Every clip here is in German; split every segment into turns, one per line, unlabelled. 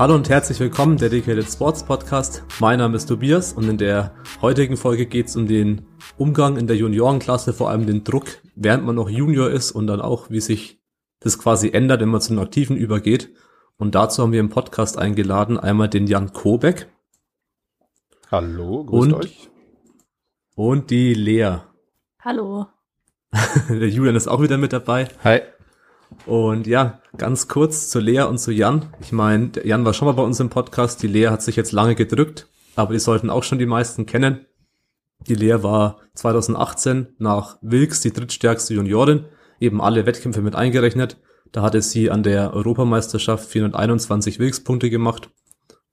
Hallo und herzlich willkommen, Dedicated Sports Podcast. Mein Name ist Tobias und in der heutigen Folge geht es um den Umgang in der Juniorenklasse, vor allem den Druck, während man noch Junior ist und dann auch, wie sich das quasi ändert, wenn man zu den Aktiven übergeht. Und dazu haben wir im Podcast eingeladen einmal den Jan Kobeck.
Hallo, grüßt
und,
euch.
Und die Lea.
Hallo.
der Julian ist auch wieder mit dabei.
Hi.
Und ja, ganz kurz zu Lea und zu Jan. Ich meine, Jan war schon mal bei uns im Podcast. Die Lea hat sich jetzt lange gedrückt, aber die sollten auch schon die meisten kennen. Die Lea war 2018 nach Wilks die drittstärkste Juniorin, eben alle Wettkämpfe mit eingerechnet. Da hatte sie an der Europameisterschaft 421 Wilks-Punkte gemacht.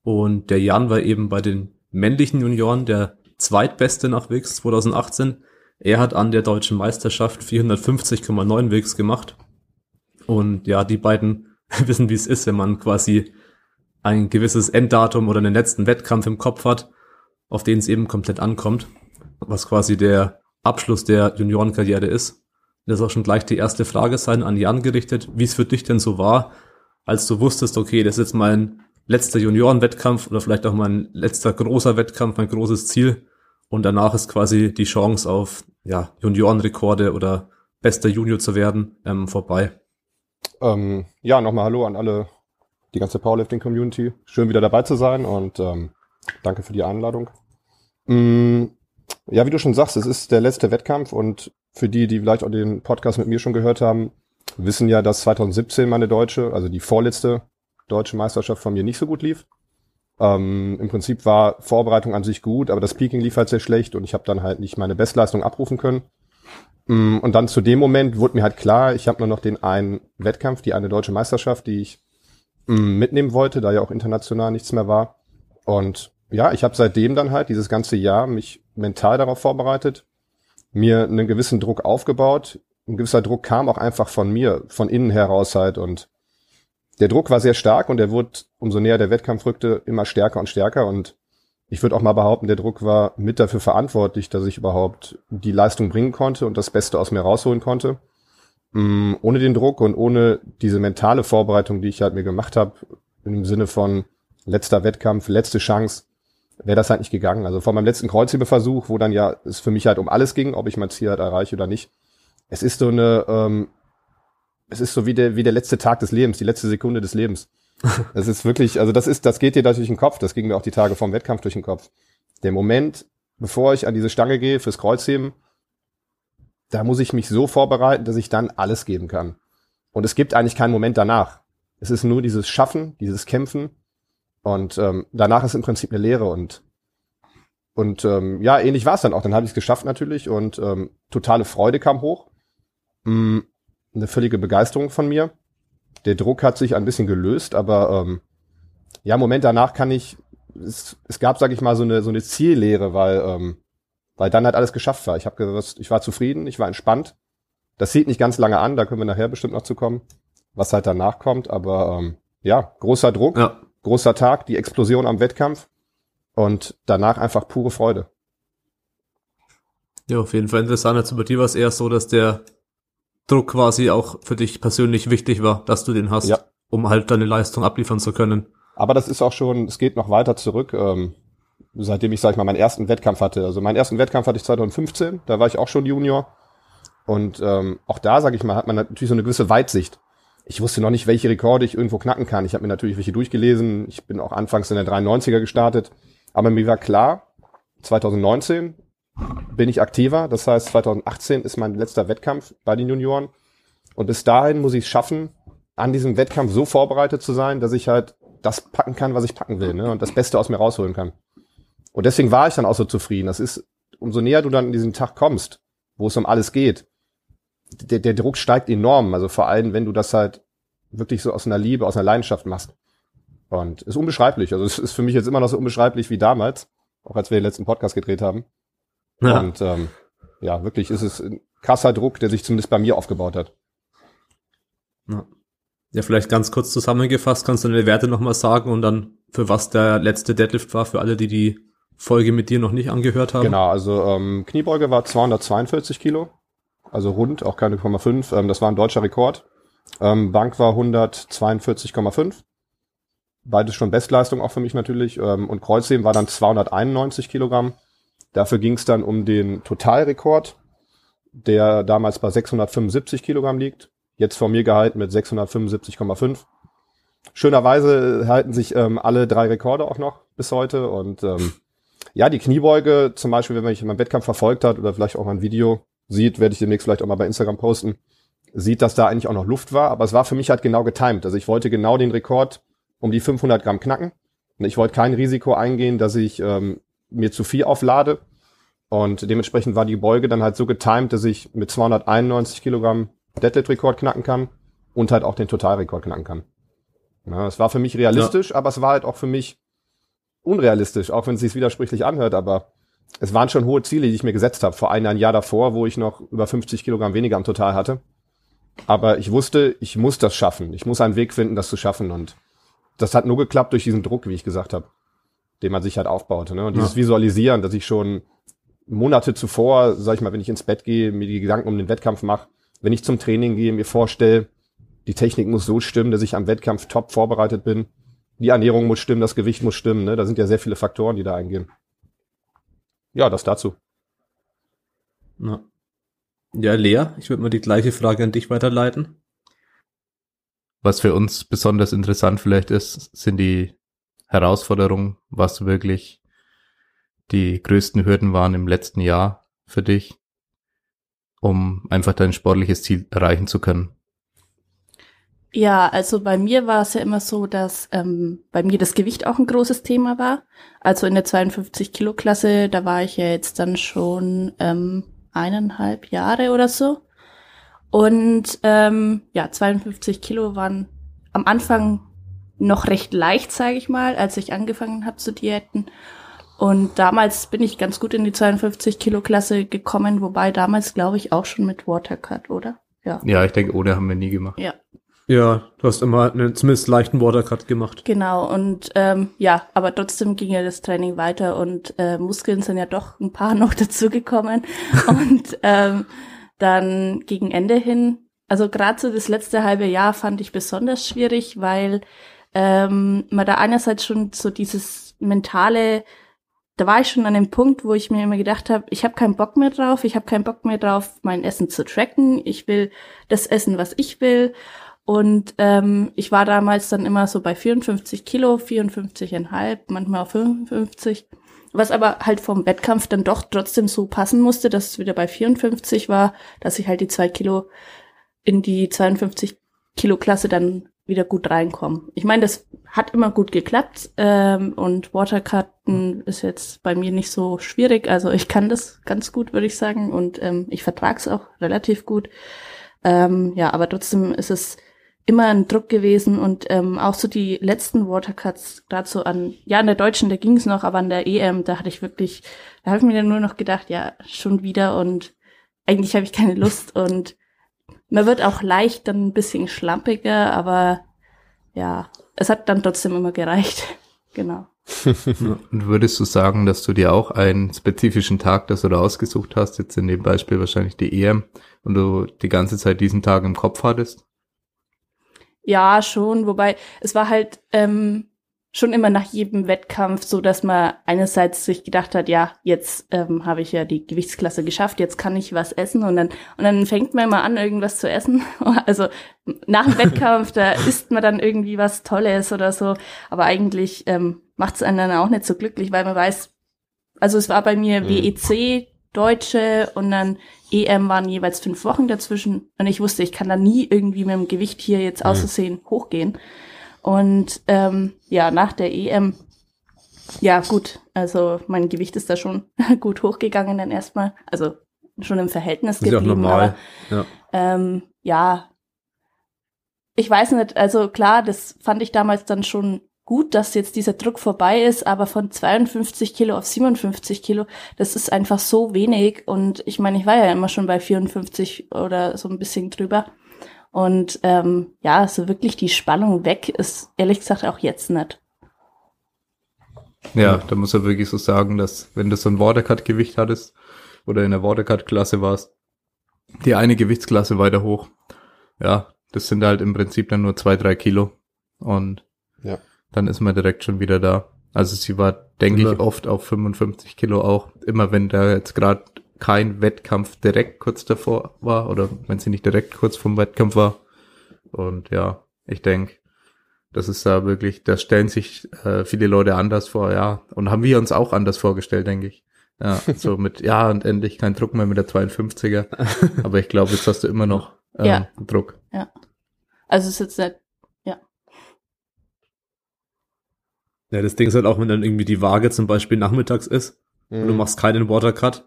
Und der Jan war eben bei den männlichen Junioren der zweitbeste nach Wilks 2018. Er hat an der deutschen Meisterschaft 450,9 Wilks gemacht und ja, die beiden wissen, wie es ist, wenn man quasi ein gewisses Enddatum oder einen letzten Wettkampf im Kopf hat, auf den es eben komplett ankommt, was quasi der Abschluss der Juniorenkarriere ist. Das ist auch schon gleich die erste Frage sein an Jan gerichtet, wie es für dich denn so war, als du wusstest, okay, das ist jetzt mein letzter Juniorenwettkampf oder vielleicht auch mein letzter großer Wettkampf, mein großes Ziel und danach ist quasi die Chance auf ja, Juniorenrekorde oder bester Junior zu werden ähm, vorbei.
Ähm, ja, nochmal Hallo an alle, die ganze Powerlifting-Community. Schön wieder dabei zu sein und ähm, danke für die Einladung. Mm, ja, wie du schon sagst, es ist der letzte Wettkampf und für die, die vielleicht auch den Podcast mit mir schon gehört haben, wissen ja, dass 2017 meine deutsche, also die vorletzte deutsche Meisterschaft von mir nicht so gut lief. Ähm, Im Prinzip war Vorbereitung an sich gut, aber das Peaking lief halt sehr schlecht und ich habe dann halt nicht meine Bestleistung abrufen können. Mm, und dann zu dem Moment wurde mir halt klar, ich habe nur noch den einen Wettkampf, die eine deutsche Meisterschaft, die ich mm, mitnehmen wollte, da ja auch international nichts mehr war. Und ja, ich habe seitdem dann halt dieses ganze Jahr mich mental darauf vorbereitet, mir einen gewissen Druck aufgebaut. Ein gewisser Druck kam auch einfach von mir, von innen heraus halt. Und der Druck war sehr stark und der wurde, umso näher der Wettkampf rückte, immer stärker und stärker. Und ich würde auch mal behaupten, der Druck war mit dafür verantwortlich, dass ich überhaupt die Leistung bringen konnte und das Beste aus mir rausholen konnte. Mm, ohne den Druck und ohne diese mentale Vorbereitung, die ich halt mir gemacht habe, im Sinne von letzter Wettkampf, letzte Chance, wäre das halt nicht gegangen. Also vor meinem letzten Kreuzhebeversuch, wo dann ja es für mich halt um alles ging, ob ich mein Ziel halt erreiche oder nicht. Es ist so eine, ähm, es ist so wie der, wie der letzte Tag des Lebens, die letzte Sekunde des Lebens. Das ist wirklich, also das ist, das geht dir da durch den Kopf. Das ging mir auch die Tage vorm Wettkampf durch den Kopf. Der Moment, bevor ich an diese Stange gehe fürs Kreuzheben, da muss ich mich so vorbereiten, dass ich dann alles geben kann. Und es gibt eigentlich keinen Moment danach. Es ist nur dieses Schaffen, dieses Kämpfen. Und ähm, danach ist im Prinzip eine Lehre. Und, und ähm, ja, ähnlich war es dann auch. Dann habe ich es geschafft natürlich und ähm, totale Freude kam hoch. Mm, eine völlige Begeisterung von mir der Druck hat sich ein bisschen gelöst, aber ähm, ja, Moment danach kann ich, es, es gab, sag ich mal, so eine, so eine Ziellehre, weil, ähm, weil dann halt alles geschafft war. Ich habe gewusst, ich war zufrieden, ich war entspannt. Das sieht nicht ganz lange an, da können wir nachher bestimmt noch zu kommen, was halt danach kommt, aber ähm, ja, großer Druck, ja. großer Tag, die Explosion am Wettkampf und danach einfach pure Freude.
Ja, auf jeden Fall interessant. Jetzt bei dir war es eher so, dass der Druck quasi auch für dich persönlich wichtig war, dass du den hast, ja. um halt deine Leistung abliefern zu können.
Aber das ist auch schon, es geht noch weiter zurück, ähm, seitdem ich, sag ich mal, meinen ersten Wettkampf hatte. Also meinen ersten Wettkampf hatte ich 2015, da war ich auch schon Junior. Und ähm, auch da, sag ich mal, hat man natürlich so eine gewisse Weitsicht. Ich wusste noch nicht, welche Rekorde ich irgendwo knacken kann. Ich habe mir natürlich welche durchgelesen. Ich bin auch anfangs in der 93er gestartet. Aber mir war klar, 2019 bin ich aktiver. Das heißt, 2018 ist mein letzter Wettkampf bei den Junioren. Und bis dahin muss ich es schaffen, an diesem Wettkampf so vorbereitet zu sein, dass ich halt das packen kann, was ich packen will, ne? Und das Beste aus mir rausholen kann. Und deswegen war ich dann auch so zufrieden. Das ist, umso näher du dann an diesen Tag kommst, wo es um alles geht, der, der Druck steigt enorm. Also vor allem, wenn du das halt wirklich so aus einer Liebe, aus einer Leidenschaft machst. Und ist unbeschreiblich. Also es ist für mich jetzt immer noch so unbeschreiblich wie damals, auch als wir den letzten Podcast gedreht haben. Ja. Und ähm, ja, wirklich ist es ein krasser Druck, der sich zumindest bei mir aufgebaut hat.
Ja. ja, vielleicht ganz kurz zusammengefasst, kannst du deine Werte nochmal sagen und dann für was der letzte Deadlift war, für alle, die die Folge mit dir noch nicht angehört haben.
Genau, also ähm, Kniebeuge war 242 Kilo, also rund, auch keine 0,5. Ähm, das war ein deutscher Rekord. Ähm, Bank war 142,5. Beides schon Bestleistung auch für mich natürlich. Ähm, und Kreuzheben war dann 291 Kilogramm. Dafür ging es dann um den Totalrekord, der damals bei 675 Kilogramm liegt. Jetzt vor mir gehalten mit 675,5. Schönerweise halten sich ähm, alle drei Rekorde auch noch bis heute. Und ähm, ja, die Kniebeuge zum Beispiel, wenn man mich in meinem Wettkampf verfolgt hat oder vielleicht auch mal ein Video sieht, werde ich demnächst vielleicht auch mal bei Instagram posten, sieht, dass da eigentlich auch noch Luft war. Aber es war für mich halt genau getimed. Also ich wollte genau den Rekord um die 500 Gramm knacken. Und ich wollte kein Risiko eingehen, dass ich ähm, mir zu viel auflade. Und dementsprechend war die Beuge dann halt so getimed, dass ich mit 291 Kilogramm Deadlift-Rekord knacken kann und halt auch den Totalrekord knacken kann. Ja, es war für mich realistisch, ja. aber es war halt auch für mich unrealistisch, auch wenn es sich widersprüchlich anhört, aber es waren schon hohe Ziele, die ich mir gesetzt habe, vor einem Jahr davor, wo ich noch über 50 Kilogramm weniger am Total hatte. Aber ich wusste, ich muss das schaffen. Ich muss einen Weg finden, das zu schaffen. Und das hat nur geklappt durch diesen Druck, wie ich gesagt habe, den man sich halt aufbaute. Ne? Und dieses ja. Visualisieren, dass ich schon Monate zuvor, sag ich mal, wenn ich ins Bett gehe, mir die Gedanken um den Wettkampf mache, wenn ich zum Training gehe, mir vorstelle, die Technik muss so stimmen, dass ich am Wettkampf top vorbereitet bin. Die Ernährung muss stimmen, das Gewicht muss stimmen. Ne? Da sind ja sehr viele Faktoren, die da eingehen. Ja, das dazu.
Ja, ja Lea, ich würde mal die gleiche Frage an dich weiterleiten.
Was für uns besonders interessant vielleicht ist, sind die Herausforderungen, was wirklich die größten Hürden waren im letzten Jahr für dich, um einfach dein sportliches Ziel erreichen zu können.
Ja, also bei mir war es ja immer so, dass ähm, bei mir das Gewicht auch ein großes Thema war. Also in der 52 Kilo Klasse, da war ich ja jetzt dann schon ähm, eineinhalb Jahre oder so. Und ähm, ja, 52 Kilo waren am Anfang noch recht leicht, sage ich mal, als ich angefangen habe zu diäten. Und damals bin ich ganz gut in die 52 Kilo Klasse gekommen, wobei damals glaube ich auch schon mit Watercut, oder?
Ja. Ja, ich denke, ohne haben wir nie gemacht.
Ja, ja, du hast immer einen zumindest leichten Watercut gemacht.
Genau, und ähm, ja, aber trotzdem ging ja das Training weiter und äh, Muskeln sind ja doch ein paar noch dazugekommen. und ähm, dann gegen Ende hin, also gerade so das letzte halbe Jahr fand ich besonders schwierig, weil ähm, man da einerseits schon so dieses mentale da war ich schon an dem Punkt, wo ich mir immer gedacht habe, ich habe keinen Bock mehr drauf, ich habe keinen Bock mehr drauf, mein Essen zu tracken, ich will das essen, was ich will und ähm, ich war damals dann immer so bei 54 Kilo, 54,5, manchmal auch 55. Was aber halt vom Wettkampf dann doch trotzdem so passen musste, dass es wieder bei 54 war, dass ich halt die zwei Kilo in die 52 Kilo Klasse dann wieder gut reinkomme. Ich meine, das hat immer gut geklappt ähm, und Watercutten ist jetzt bei mir nicht so schwierig. Also ich kann das ganz gut, würde ich sagen, und ähm, ich vertrage es auch relativ gut. Ähm, ja, aber trotzdem ist es immer ein Druck gewesen und ähm, auch so die letzten Watercuts, gerade so an, ja, an der Deutschen, da ging es noch, aber an der EM, da hatte ich wirklich, da habe ich mir dann nur noch gedacht, ja, schon wieder und eigentlich habe ich keine Lust und man wird auch leicht dann ein bisschen schlampiger, aber ja, es hat dann trotzdem immer gereicht. genau.
und würdest du sagen, dass du dir auch einen spezifischen Tag, das du da ausgesucht hast, jetzt in dem Beispiel wahrscheinlich die EM, und du die ganze Zeit diesen Tag im Kopf hattest?
Ja, schon, wobei es war halt ähm, schon immer nach jedem Wettkampf so, dass man einerseits sich gedacht hat, ja, jetzt ähm, habe ich ja die Gewichtsklasse geschafft, jetzt kann ich was essen und dann und dann fängt man immer an, irgendwas zu essen. Also nach dem Wettkampf, da isst man dann irgendwie was Tolles oder so, aber eigentlich ähm, macht es einen dann auch nicht so glücklich, weil man weiß, also es war bei mir mhm. WEC, Deutsche und dann EM waren jeweils fünf Wochen dazwischen und ich wusste, ich kann da nie irgendwie mit dem Gewicht hier jetzt mhm. auszusehen hochgehen. Und ähm, ja, nach der EM, ja gut, also mein Gewicht ist da schon gut hochgegangen dann erstmal, also schon im Verhältnis
ist geblieben. Ja, normal.
Aber, ja. Ähm, ja, ich weiß nicht, also klar, das fand ich damals dann schon gut, dass jetzt dieser Druck vorbei ist, aber von 52 Kilo auf 57 Kilo, das ist einfach so wenig. Und ich meine, ich war ja immer schon bei 54 oder so ein bisschen drüber. Und ähm, ja, so wirklich die Spannung weg ist ehrlich gesagt auch jetzt nicht.
Ja, da muss er wirklich so sagen, dass wenn du so ein Watercut-Gewicht hattest oder in der Watercut-Klasse warst, die eine Gewichtsklasse weiter hoch, ja, das sind halt im Prinzip dann nur zwei, drei Kilo und
Ja.
dann ist man direkt schon wieder da. Also sie war, denke ich,
Immer.
oft auf 55 Kilo auch, immer wenn da jetzt gerade kein Wettkampf direkt kurz davor war oder wenn sie nicht direkt kurz vom Wettkampf war. Und ja, ich denke, das ist da wirklich, da stellen sich äh, viele Leute anders vor, ja. Und haben wir uns auch anders vorgestellt, denke ich. Ja, so mit, ja, und endlich kein Druck mehr mit der 52er. Aber ich glaube, jetzt hast du immer noch ähm,
Ja.
Druck.
Also es ist jetzt nicht,
Ja, das Ding ist halt auch, wenn dann irgendwie die Waage zum Beispiel nachmittags ist und du
Mhm.
machst keinen Watercut,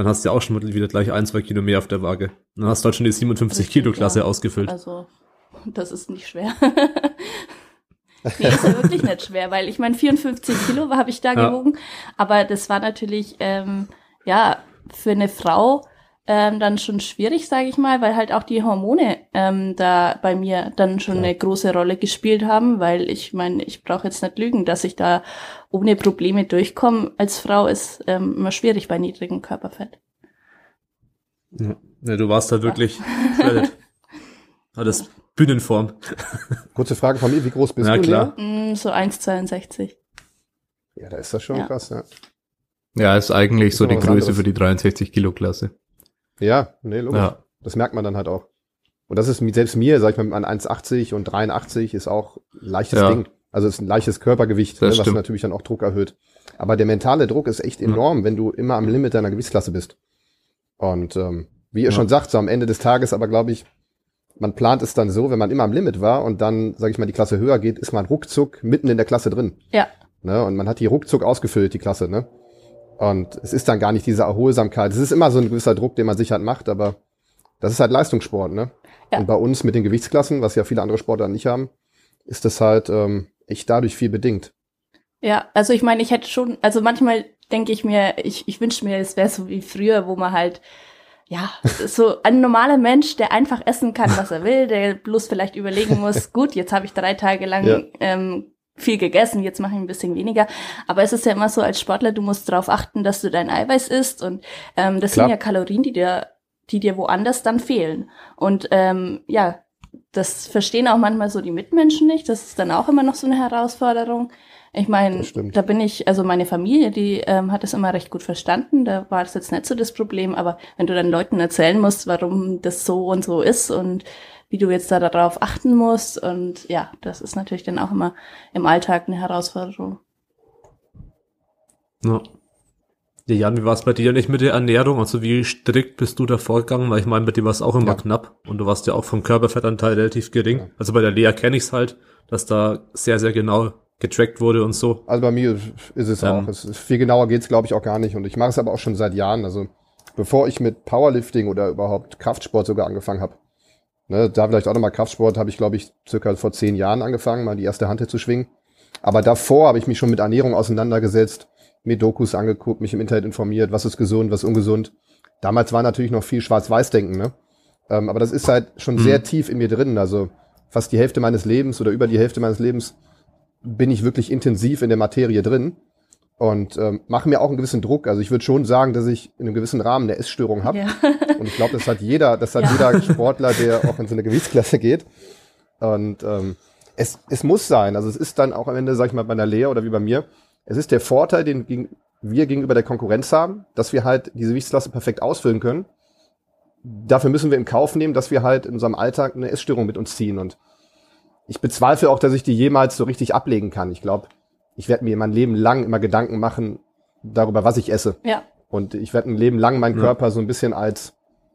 dann hast du ja auch schon wieder gleich ein, zwei Kilo mehr auf der Waage. Dann hast du halt schon die 57
Richtig,
Kilo Klasse
ja.
ausgefüllt.
also das ist nicht schwer. nee, ist ja wirklich nicht schwer, weil ich meine, 54 Kilo habe ich da
Ja.
gewogen, aber das war natürlich, ähm, ja, für eine Frau ähm, dann schon schwierig, sage ich mal, weil halt auch die Hormone ähm, da bei mir dann schon
Klar.
eine große Rolle gespielt haben, weil ich meine, ich brauche jetzt nicht lügen, dass ich da ohne Probleme durchkomme. Als Frau ist ähm, immer schwierig bei niedrigem Körperfett.
Ja, Ja, du warst da wirklich shredded. Aber das Bühnenform.
Kurze Frage von mir, wie groß bist
Ja,
du?
klar.
Lea?
Mm, so 1,62.
Ja, da ist das schon
Ja.
krass, ja.
Ja, ist eigentlich
Ist
so die Größe
anderes.
für die 63 Kilo Klasse.
Ja, nee, logisch.
Ja.
Das merkt man dann halt auch. Und das ist mit, selbst mir, sag ich mal, mit meinen 1,80 und 83 ist auch ein leichtes
Ja.
Ding. Also es ist ein leichtes Körpergewicht, ne, was natürlich dann auch Druck erhöht. Aber der mentale Druck ist echt enorm, wenn du immer am Limit deiner Gewichtsklasse bist. Und ähm, wie ihr
Ja.
schon sagt, so am Ende des Tages, aber glaube ich, man plant es dann so, wenn man immer am Limit war und dann, sage ich mal, die Klasse höher geht, ist man ruckzuck mitten in der Klasse drin.
Ja,
Ne? Und man hat die ruckzuck ausgefüllt, die Klasse, ne? Und es ist dann gar nicht diese Erholsamkeit. Es ist immer so ein gewisser Druck, den man sich halt macht, aber das ist halt Leistungssport, ne?
Ja.
Und bei uns mit den Gewichtsklassen, was ja viele andere Sportler nicht haben, ist das halt ähm, echt dadurch viel bedingt.
Ja, also ich meine, ich hätte schon, also manchmal denke ich mir, ich, ich wünsche mir, es wäre so wie früher, wo man halt, ja, so ein normaler Mensch, der einfach essen kann, was er will, der bloß vielleicht überlegen muss, gut, jetzt habe ich drei Tage lang
Ja.
ähm, viel gegessen, jetzt mache ich ein bisschen weniger. Aber es ist ja immer so, als Sportler, du musst darauf achten, dass du dein Eiweiß isst und ähm, das
Klar.
sind ja Kalorien, die dir, die dir woanders dann fehlen. Und ähm, ja, das verstehen auch manchmal so die Mitmenschen nicht. Das ist dann auch immer noch so eine Herausforderung. Ich meine,
Das
da bin ich, also meine Familie, die ähm, hat es immer recht gut verstanden. Da war das jetzt nicht so das Problem. Aber wenn du dann Leuten erzählen musst, warum das so und so ist und wie du jetzt da darauf achten musst und ja, das ist natürlich dann auch immer im Alltag eine Herausforderung.
Ja. Ja, Jan, wie war es bei dir nicht mit der Ernährung? Also wie strikt bist du da vorgegangen? Weil ich meine, bei dir war es auch immer
Ja.
knapp und du warst ja auch vom Körperfettanteil relativ gering.
Ja.
Also bei der Lea kenne ich es halt, dass da sehr, sehr genau getrackt wurde und so.
Also bei mir ist es
Ähm.
auch. Es ist, viel genauer geht's glaube ich, auch gar nicht. Und ich mache es aber auch schon seit Jahren. Also bevor ich mit Powerlifting oder überhaupt Kraftsport sogar angefangen habe, ne, da vielleicht auch nochmal Kraftsport, habe ich, glaube ich, circa vor zehn Jahren angefangen, mal die erste Hand zu schwingen. Aber davor habe ich mich schon mit Ernährung auseinandergesetzt, mir Dokus angeguckt, mich im Internet informiert, was ist gesund, was ist ungesund. Damals war natürlich noch viel Schwarz-Weiß-Denken, ne? Ähm, aber das ist halt schon
Mhm.
sehr tief in mir drin. Also fast die Hälfte meines Lebens oder über die Hälfte meines Lebens bin ich wirklich intensiv in der Materie drin und ähm, mache mir auch einen gewissen Druck. Also ich würde schon sagen, dass ich in einem gewissen Rahmen eine Essstörung habe.
Ja.
Und ich glaube, das hat jeder, das hat
Ja.
jeder Sportler, der auch in so eine Gewichtsklasse geht. Und ähm, es, es muss sein. Also es ist dann auch am Ende, sag ich mal, bei einer Lehre oder wie bei mir, es ist der Vorteil, den wir gegenüber der Konkurrenz haben, dass wir halt diese Gewichtsklasse perfekt ausfüllen können. Dafür müssen wir in Kauf nehmen, dass wir halt in unserem Alltag eine Essstörung mit uns ziehen. Und ich bezweifle auch, dass ich die jemals so richtig ablegen kann. Ich glaube, ich werde mir mein Leben lang immer Gedanken machen darüber, was ich esse.
ja,
Und ich werde ein Leben lang meinen
Ja.
Körper so ein bisschen als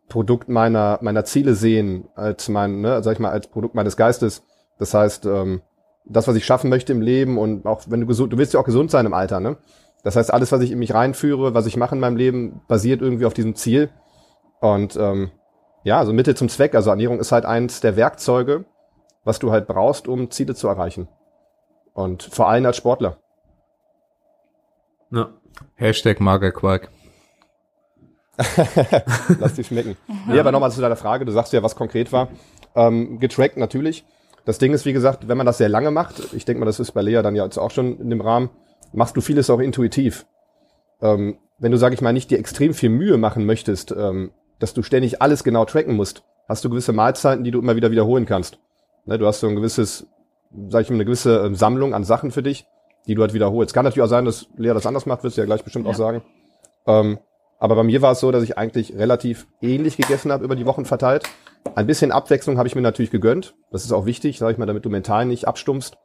Produkt meiner, meiner Ziele sehen, als mein, ne, sag ich mal, als Produkt meines Geistes. Das heißt, ähm, das, was ich schaffen möchte im Leben und auch wenn du gesund, du willst ja auch gesund sein im Alter, ne? Das heißt, alles, was ich in mich reinführe, was ich mache in meinem Leben, basiert irgendwie auf diesem Ziel. Und ähm, ja, also Mittel zum Zweck. Also Ernährung ist halt eins der Werkzeuge, was du halt brauchst, um Ziele zu erreichen. Und vor allem als Sportler.
Ja.
Hashtag Magerquark.
Lass dich schmecken. Nee, aber nochmal zu deiner Frage. Du sagst ja, was konkret war. Ähm, getrackt natürlich. Das Ding ist, wie gesagt, wenn man das sehr lange macht, ich denke mal, das ist bei Lea dann ja jetzt auch schon in dem Rahmen, machst du vieles auch intuitiv. Ähm, wenn du, sag ich mal, nicht dir extrem viel Mühe machen möchtest, ähm, dass du ständig alles genau tracken musst, hast du gewisse Mahlzeiten, die du immer wieder wiederholen kannst. Ne, du hast so ein gewisses, sag ich mal, eine gewisse ähm, Sammlung an Sachen für dich, die du halt wiederholst. Kann natürlich auch sein, dass Lea das anders macht, wirst du ja gleich bestimmt
Ja.
auch sagen. Ähm, aber bei mir war es so, dass ich eigentlich relativ ähnlich gegessen habe über die Wochen verteilt. Ein bisschen Abwechslung habe ich mir natürlich gegönnt. Das ist auch wichtig, sage ich mal, damit du mental nicht abstumpfst.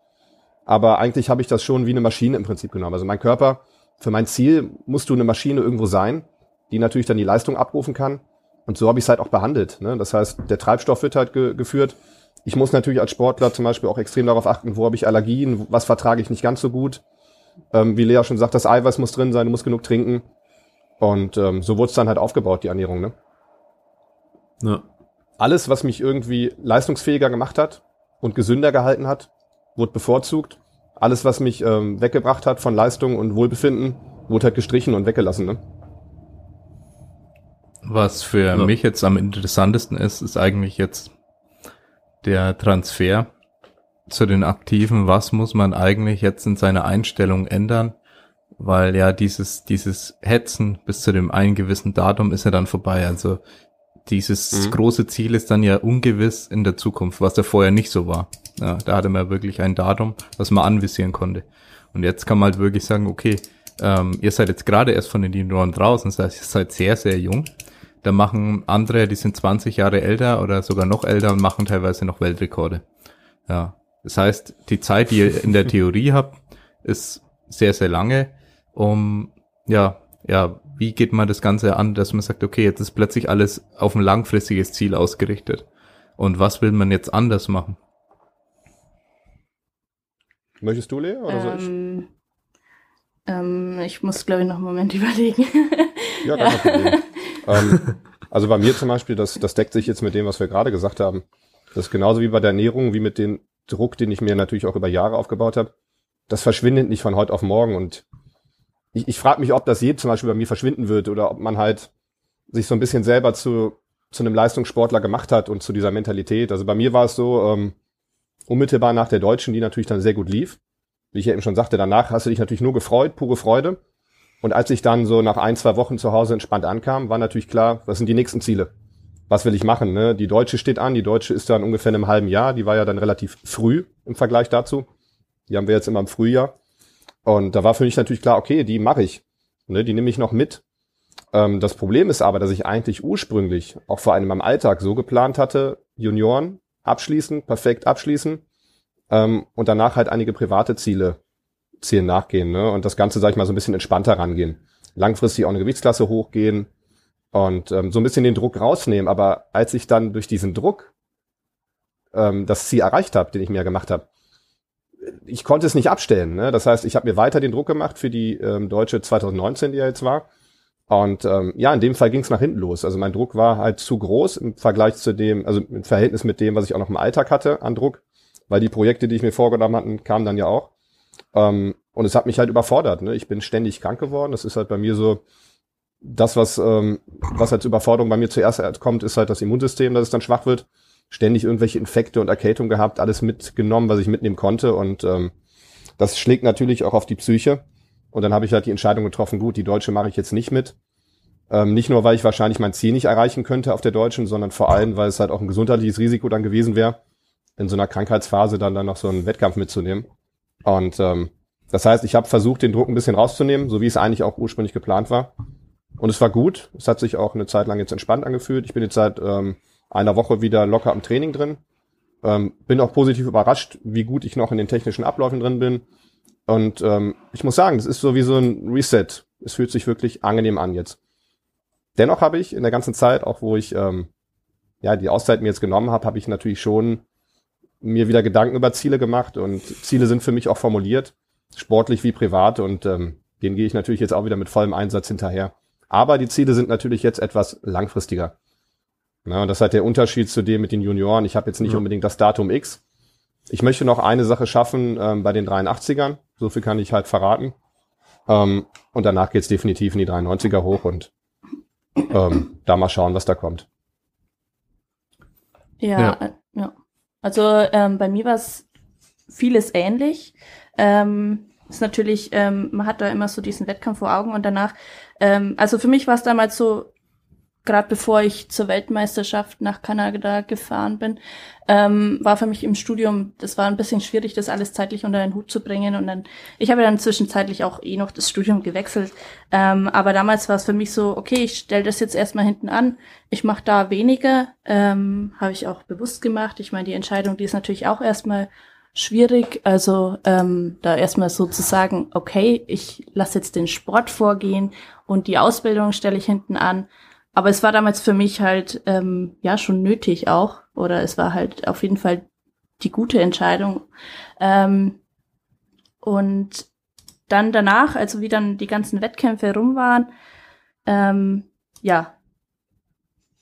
Aber eigentlich habe ich das schon wie eine Maschine im Prinzip genommen. Also mein Körper, für mein Ziel musst du eine Maschine irgendwo sein, die natürlich dann die Leistung abrufen kann. Und so habe ich es halt auch behandelt. Ne? Das heißt, der Treibstoff wird halt ge geführt. Ich muss natürlich als Sportler zum Beispiel auch extrem darauf achten, wo habe ich Allergien, was vertrage ich nicht ganz so gut. Ähm, wie Lea schon sagt, das Eiweiß muss drin sein, du musst genug trinken. Und ähm, so wurde es dann halt aufgebaut, die Ernährung. Ne?
Ja.
Alles, was mich irgendwie leistungsfähiger gemacht hat und gesünder gehalten hat, wurde bevorzugt. Alles, was mich ähm, weggebracht hat von Leistung und Wohlbefinden, wurde halt gestrichen und weggelassen. Ne?
Was für
Ja.
mich jetzt am interessantesten ist, ist eigentlich jetzt der Transfer zu den Aktiven. Was muss man eigentlich jetzt in seiner Einstellung ändern? Weil ja dieses, dieses Hetzen bis zu dem einen gewissen Datum ist ja dann vorbei. Also dieses
Mhm.
große Ziel ist dann ja ungewiss in der Zukunft, was ja vorher nicht so war. Ja, da hatte man wirklich ein Datum, was man anvisieren konnte. Und jetzt kann man halt wirklich sagen, okay, ähm, ihr seid jetzt gerade erst von den Junioren draußen, das heißt, ihr seid sehr, sehr jung. Da machen andere, die sind 20 Jahre älter oder sogar noch älter und machen teilweise noch Weltrekorde. Ja. Das heißt, die Zeit, die ihr in der Theorie habt, ist sehr, sehr lange. Um, ja, ja, wie geht man das Ganze an, dass man sagt, okay, jetzt ist plötzlich alles auf ein langfristiges Ziel ausgerichtet. Und was will man jetzt anders machen?
Möchtest du, Lea? Oder soll ich?
Ähm, ähm, ich muss, glaube ich, noch einen Moment überlegen.
Ja, gar kein Problem. ähm, also bei mir zum Beispiel, das, das deckt sich jetzt mit dem, was wir gerade gesagt haben. Das ist genauso wie bei der Ernährung, wie mit dem Druck, den ich mir natürlich auch über Jahre aufgebaut habe. Das verschwindet nicht von heute auf morgen. Und ich, ich frage mich, ob das je zum Beispiel bei mir verschwinden wird oder ob man halt sich so ein bisschen selber zu, zu einem Leistungssportler gemacht hat und zu dieser Mentalität. Also bei mir war es so, ähm, unmittelbar nach der Deutschen, die natürlich dann sehr gut lief. Wie ich ja eben schon sagte, danach hast du dich natürlich nur gefreut, pure Freude. Und als ich dann so nach ein, zwei Wochen zu Hause entspannt ankam, war natürlich klar, was sind die nächsten Ziele? Was will ich machen? Ne? Die Deutsche steht an, die Deutsche ist dann ungefähr in einem halben Jahr, die war ja dann relativ früh im Vergleich dazu. Die haben wir jetzt immer im Frühjahr. Und da war für mich natürlich klar, okay, die mache ich. Ne? Die nehme ich noch mit. Ähm, das Problem ist aber, dass ich eigentlich ursprünglich, auch vor allem im Alltag, so geplant hatte, Junioren abschließen, perfekt abschließen ähm, und danach halt einige private Ziele Zielen nachgehen ne? und das Ganze, sag ich mal, so ein bisschen entspannter rangehen. Langfristig auch eine Gewichtsklasse hochgehen und ähm, so ein bisschen den Druck rausnehmen. Aber als ich dann durch diesen Druck ähm, das Ziel erreicht habe, den ich mir gemacht habe, ich konnte es nicht abstellen. Ne? Das heißt, ich habe mir weiter den Druck gemacht für die ähm, deutsche 2019, die ja jetzt war. Und ähm, ja, in dem Fall ging es nach hinten los. Also mein Druck war halt zu groß im Vergleich zu dem, also im Verhältnis mit dem, was ich auch noch im Alltag hatte an Druck, weil die Projekte, die ich mir vorgenommen hatte, kamen dann ja auch. Ähm, und es hat mich halt überfordert. Ne? Ich bin ständig krank geworden. Das ist halt bei mir so, das, was, ähm, was als Überforderung bei mir zuerst kommt, ist halt das Immunsystem, dass es dann schwach wird. Ständig irgendwelche Infekte und Erkältung gehabt, alles mitgenommen, was ich mitnehmen konnte. Und ähm, das schlägt natürlich auch auf die Psyche. Und dann habe ich halt die Entscheidung getroffen, gut, die Deutsche mache ich jetzt nicht mit. Ähm, nicht nur, weil ich wahrscheinlich mein Ziel nicht erreichen könnte auf der Deutschen, sondern vor allem, weil es halt auch ein gesundheitliches Risiko dann gewesen wäre, in so einer Krankheitsphase dann, dann noch so einen Wettkampf mitzunehmen. Und ähm, das heißt, ich habe versucht, den Druck ein bisschen rauszunehmen, so wie es eigentlich auch ursprünglich geplant war. Und es war gut. Es hat sich auch eine Zeit lang jetzt entspannt angefühlt. Ich bin jetzt seit ähm, einer Woche wieder locker am Training drin. Ähm, bin auch positiv überrascht, wie gut ich noch in den technischen Abläufen drin bin. Und ähm, ich muss sagen, das ist so wie so ein Reset. Es fühlt sich wirklich angenehm an jetzt. Dennoch habe ich in der ganzen Zeit, auch wo ich ähm, ja die Auszeit mir jetzt genommen habe, habe ich natürlich schon mir wieder Gedanken über Ziele gemacht und Ziele sind für mich auch formuliert, sportlich wie privat und ähm, denen gehe ich natürlich jetzt auch wieder mit vollem Einsatz hinterher. Aber die Ziele sind natürlich jetzt etwas langfristiger. Na, und das hat der Unterschied zu dem mit den Junioren. Ich habe jetzt nicht
Ja.
unbedingt das Datum X. Ich möchte noch eine Sache schaffen ähm, bei den 83ern. So viel kann ich halt verraten. Ähm, und danach geht's definitiv in die 93er hoch und ähm, da mal schauen, was da kommt.
Ja,
Ja.
äh, ja. Also ähm, bei mir war es vieles ähnlich. Ähm, ist natürlich, ähm, man hat da immer so diesen Wettkampf vor Augen und danach, ähm, also für mich war es damals so, gerade bevor ich zur Weltmeisterschaft nach Kanada gefahren bin, ähm, war für mich im Studium, das war ein bisschen schwierig, das alles zeitlich unter den Hut zu bringen. Und dann, ich habe dann zwischenzeitlich auch eh noch das Studium gewechselt. Ähm, aber damals war es für mich so, okay, ich stelle das jetzt erstmal hinten an, ich mache da weniger, ähm, habe ich auch bewusst gemacht. Ich meine, die Entscheidung, die ist natürlich auch erstmal schwierig. Also ähm, da erstmal so zu sagen, okay, ich lasse jetzt den Sport vorgehen und die Ausbildung stelle ich hinten an. Aber es war damals für mich halt ähm, ja schon nötig auch. Oder es war halt auf jeden Fall die gute Entscheidung. Ähm, und dann danach, also wie dann die ganzen Wettkämpfe rum waren, ähm, ja,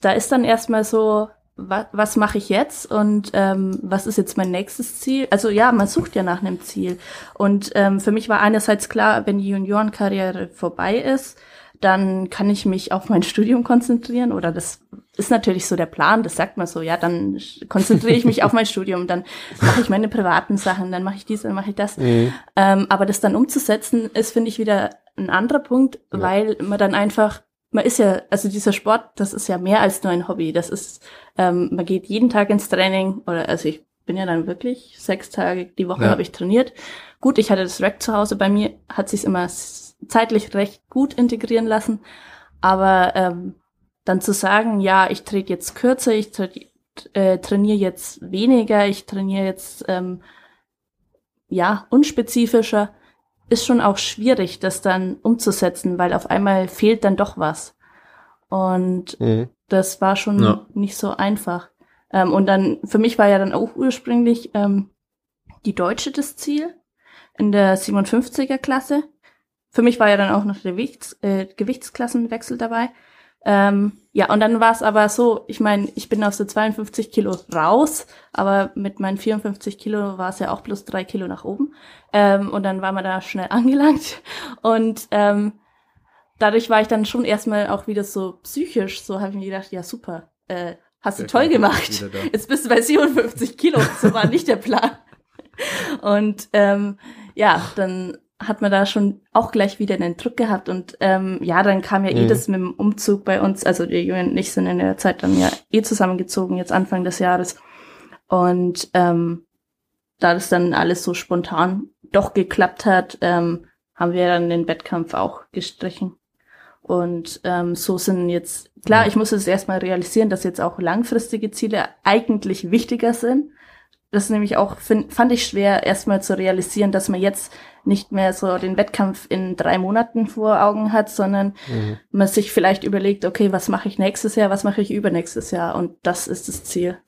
da ist dann erstmal so, was, was mache ich jetzt und ähm, was ist jetzt mein nächstes Ziel? Also ja, man sucht ja nach einem Ziel. Und ähm, für mich war einerseits klar, wenn die Juniorenkarriere vorbei ist, dann kann ich mich auf mein Studium konzentrieren oder das ist natürlich so der Plan, das sagt man so, ja, dann konzentriere ich mich auf mein Studium, dann mache ich meine privaten Sachen, dann mache ich dies, dann mache ich das. Mhm. Ähm, aber das dann umzusetzen, ist, finde ich, wieder ein anderer Punkt, ja. weil man dann einfach, man ist ja, also dieser Sport, das ist ja mehr als nur ein Hobby. Das ist, ähm, man geht jeden Tag ins Training oder also ich bin ja dann wirklich sechs Tage die Woche ja. habe ich trainiert. Gut, ich hatte das Rack zu Hause, bei mir hat sich immer zeitlich recht gut integrieren lassen. Aber ähm, dann zu sagen, ja, ich trete jetzt kürzer, ich tra äh, trainiere jetzt weniger, ich trainiere jetzt ähm, ja unspezifischer, ist schon auch schwierig, das dann umzusetzen, weil auf einmal fehlt dann doch was. Und mhm. das war schon ja. nicht so einfach. Ähm, und dann, für mich war ja dann auch ursprünglich ähm, die Deutsche das Ziel in der 57er Klasse. Für mich war ja dann auch noch der Gewichts, äh, Gewichtsklassenwechsel dabei. Ähm, ja, und dann war es aber so, ich meine, ich bin aus der 52 Kilo raus, aber mit meinen 54 Kilo war es ja auch plus drei Kilo nach oben. Ähm, und dann war man da schnell angelangt. Und ähm, dadurch war ich dann schon erstmal auch wieder so psychisch, so habe ich mir gedacht, ja super, äh, hast du toll gemacht. Jetzt bist du bei 57 Kilo, so war nicht der Plan. Und ähm, ja, dann hat man da schon auch gleich wieder einen Druck gehabt und ähm, ja, dann kam ja eh mhm. das mit dem Umzug bei uns, also die Jungen und ich sind in der Zeit dann ja eh zusammengezogen, jetzt Anfang des Jahres und ähm, da das dann alles so spontan doch geklappt hat, ähm, haben wir dann den Wettkampf auch gestrichen. Und ähm, so sind jetzt, klar, ich muss es erstmal realisieren, dass jetzt auch langfristige Ziele eigentlich wichtiger sind das ist nämlich auch, find, fand ich schwer, erstmal zu realisieren, dass man jetzt nicht mehr so den Wettkampf in drei Monaten vor Augen hat, sondern mhm. man sich vielleicht überlegt, okay, was mache ich nächstes Jahr, was mache ich übernächstes Jahr und das ist das Ziel.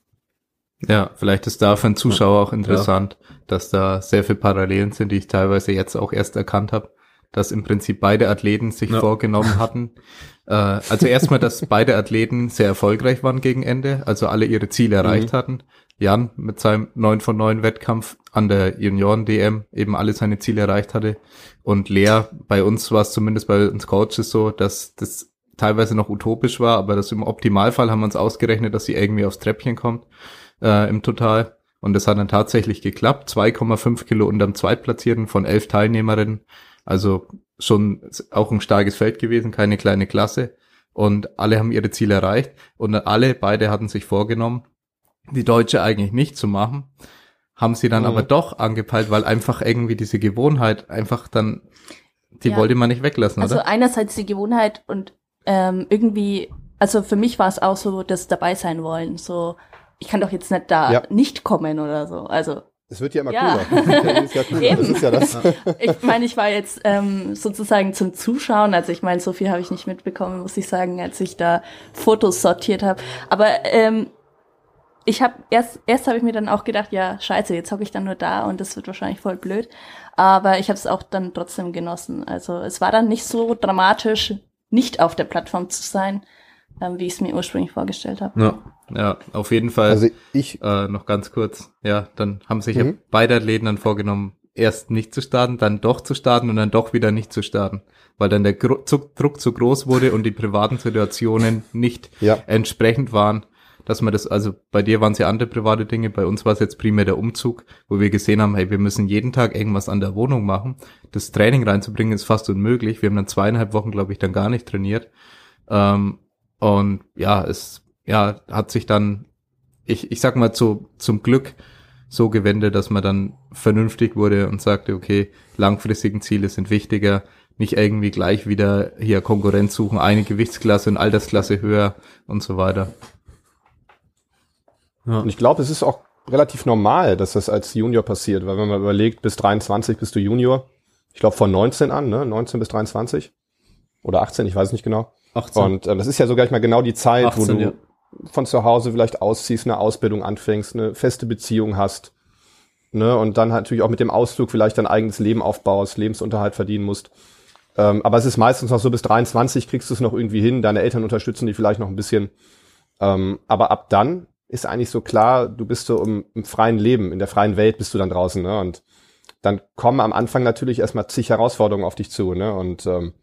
Ja, vielleicht ist da für einen Zuschauer auch interessant, ja. dass da sehr viele Parallelen sind, die ich teilweise jetzt auch erst erkannt habe, dass im Prinzip beide Athleten sich ja. vorgenommen hatten. Äh, also erstmal, dass beide Athleten sehr erfolgreich waren gegen Ende, also alle ihre Ziele erreicht mhm. hatten. Jan mit seinem 9 von 9 Wettkampf an der Junioren-DM eben alle seine Ziele erreicht hatte. Und Lea, bei uns war es zumindest bei uns Coaches so, dass das teilweise noch utopisch war, aber das im Optimalfall haben wir uns ausgerechnet, dass sie irgendwie aufs Treppchen kommt äh, im Total. Und das hat dann tatsächlich geklappt. 2,5 Kilo unterm Zweitplatzierten von elf Teilnehmerinnen. Also schon auch ein starkes Feld gewesen, keine kleine Klasse. Und alle haben ihre Ziele erreicht. Und alle, beide hatten sich vorgenommen, die Deutsche eigentlich nicht zu machen, haben sie dann mhm. aber doch angepeilt, weil einfach irgendwie diese Gewohnheit einfach dann, die ja. wollte man nicht weglassen,
also
oder?
Also einerseits die Gewohnheit und ähm, irgendwie, also für mich war es auch so, das dabei sein wollen, so, ich kann doch jetzt nicht da ja. nicht kommen oder so, also.
Es wird ja immer ja. cooler. ja cooler. Das ist ja das.
ich meine, ich war jetzt ähm, sozusagen zum Zuschauen, also ich meine, so viel habe ich nicht mitbekommen, muss ich sagen, als ich da Fotos sortiert habe. Aber ähm, ich habe erst erst habe ich mir dann auch gedacht, ja, scheiße, jetzt hocke ich dann nur da und das wird wahrscheinlich voll blöd, aber ich habe es auch dann trotzdem genossen. Also, es war dann nicht so dramatisch nicht auf der Plattform zu sein, ähm, wie ich es mir ursprünglich vorgestellt habe.
Ja, ja, auf jeden Fall. Also ich äh, noch ganz kurz. Ja, dann haben sich mhm. ja beide Athleten dann vorgenommen, erst nicht zu starten, dann doch zu starten und dann doch wieder nicht zu starten, weil dann der Gro Druck zu groß wurde und die privaten Situationen nicht ja. entsprechend waren dass man das, also bei dir waren es ja andere private Dinge, bei uns war es jetzt primär der Umzug, wo wir gesehen haben, hey, wir müssen jeden Tag irgendwas an der Wohnung machen. Das Training reinzubringen ist fast unmöglich. Wir haben dann zweieinhalb Wochen, glaube ich, dann gar nicht trainiert. Ähm, und ja, es ja, hat sich dann, ich, ich sag mal, zu, zum Glück so gewendet, dass man dann vernünftig wurde und sagte, okay, langfristigen Ziele sind wichtiger, nicht irgendwie gleich wieder hier Konkurrenz suchen, eine Gewichtsklasse und Altersklasse höher und so weiter.
Ja. Und ich glaube, es ist auch relativ normal, dass das als Junior passiert, weil wenn man überlegt, bis 23 bist du Junior, ich glaube von 19 an, ne, 19 bis 23 oder 18, ich weiß nicht genau. 18. Und äh, das ist ja so gleich mal genau die Zeit, 18, wo du ja. von zu Hause vielleicht ausziehst, eine Ausbildung anfängst, eine feste Beziehung hast, ne, und dann natürlich auch mit dem Ausflug vielleicht dein eigenes Leben aufbaust, Lebensunterhalt verdienen musst. Ähm, aber es ist meistens noch so bis 23 kriegst du es noch irgendwie hin, deine Eltern unterstützen dich vielleicht noch ein bisschen. Ähm, aber ab dann ist eigentlich so klar, du bist so im, im, freien Leben, in der freien Welt bist du dann draußen, ne? Und dann kommen am Anfang natürlich erstmal zig Herausforderungen auf dich zu, ne? Und ähm,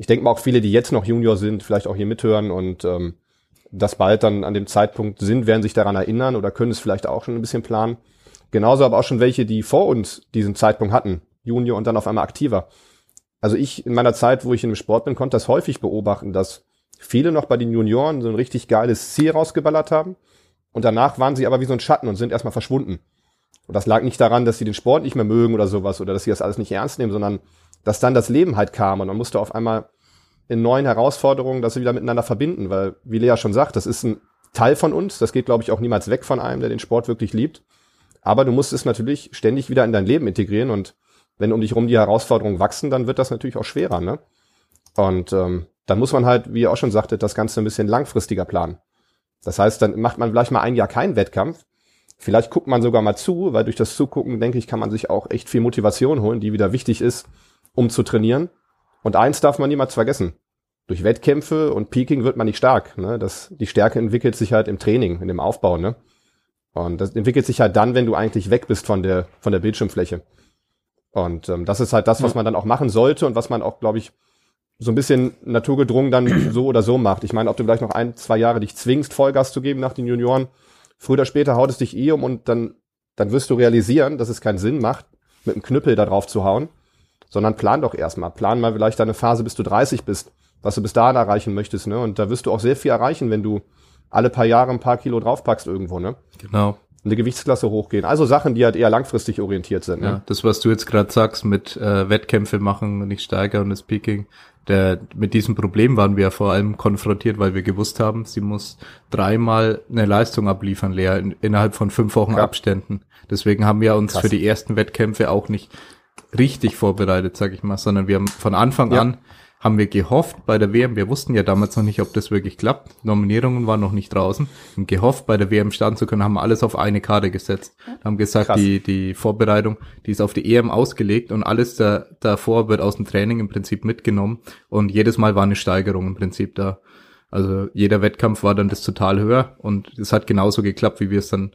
ich denke mal auch viele, die jetzt noch Junior sind, vielleicht auch hier mithören und ähm, das bald dann an dem Zeitpunkt sind, werden sich daran erinnern oder können es vielleicht auch schon ein bisschen planen. Genauso aber auch schon welche, die vor uns diesen Zeitpunkt hatten, Junior und dann auf einmal aktiver also ich in meiner Zeit, wo ich in dem Sport bin, konnte das häufig beobachten, dass viele noch bei den Junioren so ein richtig geiles Ziel rausgeballert haben und danach waren sie aber wie so ein Schatten und sind erstmal verschwunden. Und das lag nicht daran, dass sie den Sport nicht mehr mögen oder sowas oder dass sie das alles nicht ernst nehmen, sondern dass dann das Leben halt kam und man musste auf einmal in neuen Herausforderungen das wieder miteinander verbinden, weil, wie Lea schon sagt, das ist ein Teil von uns, das geht, glaube ich, auch niemals weg von einem, der den Sport wirklich liebt. Aber du musst es natürlich ständig wieder in dein Leben integrieren und wenn um dich rum die Herausforderungen wachsen, dann wird das natürlich auch schwerer, ne? Und ähm, dann muss man halt, wie ihr auch schon sagtet, das Ganze ein bisschen langfristiger planen. Das heißt, dann macht man vielleicht mal ein Jahr keinen Wettkampf. Vielleicht guckt man sogar mal zu, weil durch das Zugucken, denke ich, kann man sich auch echt viel Motivation holen, die wieder wichtig ist, um zu trainieren. Und eins darf man niemals vergessen. Durch Wettkämpfe und Peaking wird man nicht stark. Ne? Das, die Stärke entwickelt sich halt im Training, in dem Aufbau. Ne? Und das entwickelt sich halt dann, wenn du eigentlich weg bist von der, von der Bildschirmfläche. Und ähm, das ist halt das, was man dann auch machen sollte und was man auch, glaube ich, so ein bisschen naturgedrungen dann so oder so macht. Ich meine, ob du vielleicht noch ein, zwei Jahre dich zwingst, Vollgas zu geben nach den Junioren, früher oder später haut es dich eh um und dann, dann wirst du realisieren, dass es keinen Sinn macht, mit einem Knüppel da drauf zu hauen, sondern plan doch erstmal. Plan mal vielleicht deine Phase, bis du 30 bist, was du bis dahin erreichen möchtest, ne? Und da wirst du auch sehr viel erreichen, wenn du alle paar Jahre ein paar Kilo draufpackst irgendwo, ne?
Genau
eine Gewichtsklasse hochgehen. Also Sachen, die halt eher langfristig orientiert sind. Ne? Ja,
das, was du jetzt gerade sagst mit äh, Wettkämpfe machen, nicht steigern und das Peaking, der, mit diesem Problem waren wir ja vor allem konfrontiert, weil wir gewusst haben, sie muss dreimal eine Leistung abliefern, Lea, in, innerhalb von fünf Wochen ja. Abständen. Deswegen haben wir uns Krass. für die ersten Wettkämpfe auch nicht richtig vorbereitet, sag ich mal, sondern wir haben von Anfang ja. an haben wir gehofft bei der WM, wir wussten ja damals noch nicht, ob das wirklich klappt, Nominierungen waren noch nicht draußen, haben gehofft, bei der WM starten zu können, haben alles auf eine Karte gesetzt, haben gesagt, die, die Vorbereitung, die ist auf die EM ausgelegt und alles da, davor wird aus dem Training im Prinzip mitgenommen. Und jedes Mal war eine Steigerung im Prinzip da. Also jeder Wettkampf war dann das total höher und es hat genauso geklappt, wie wir es dann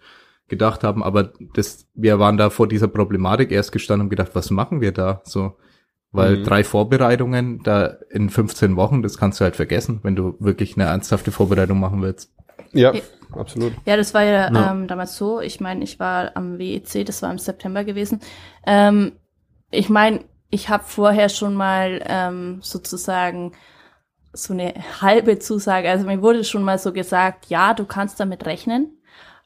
gedacht haben, aber das, wir waren da vor dieser Problematik erst gestanden und gedacht, was machen wir da? So, weil mhm. drei Vorbereitungen da in 15 Wochen, das kannst du halt vergessen, wenn du wirklich eine ernsthafte Vorbereitung machen willst.
Ja, ja. absolut.
Ja, das war ja, ja. Ähm, damals so. Ich meine, ich war am WEC, das war im September gewesen. Ähm, ich meine, ich habe vorher schon mal ähm, sozusagen so eine halbe Zusage. Also mir wurde schon mal so gesagt, ja, du kannst damit rechnen.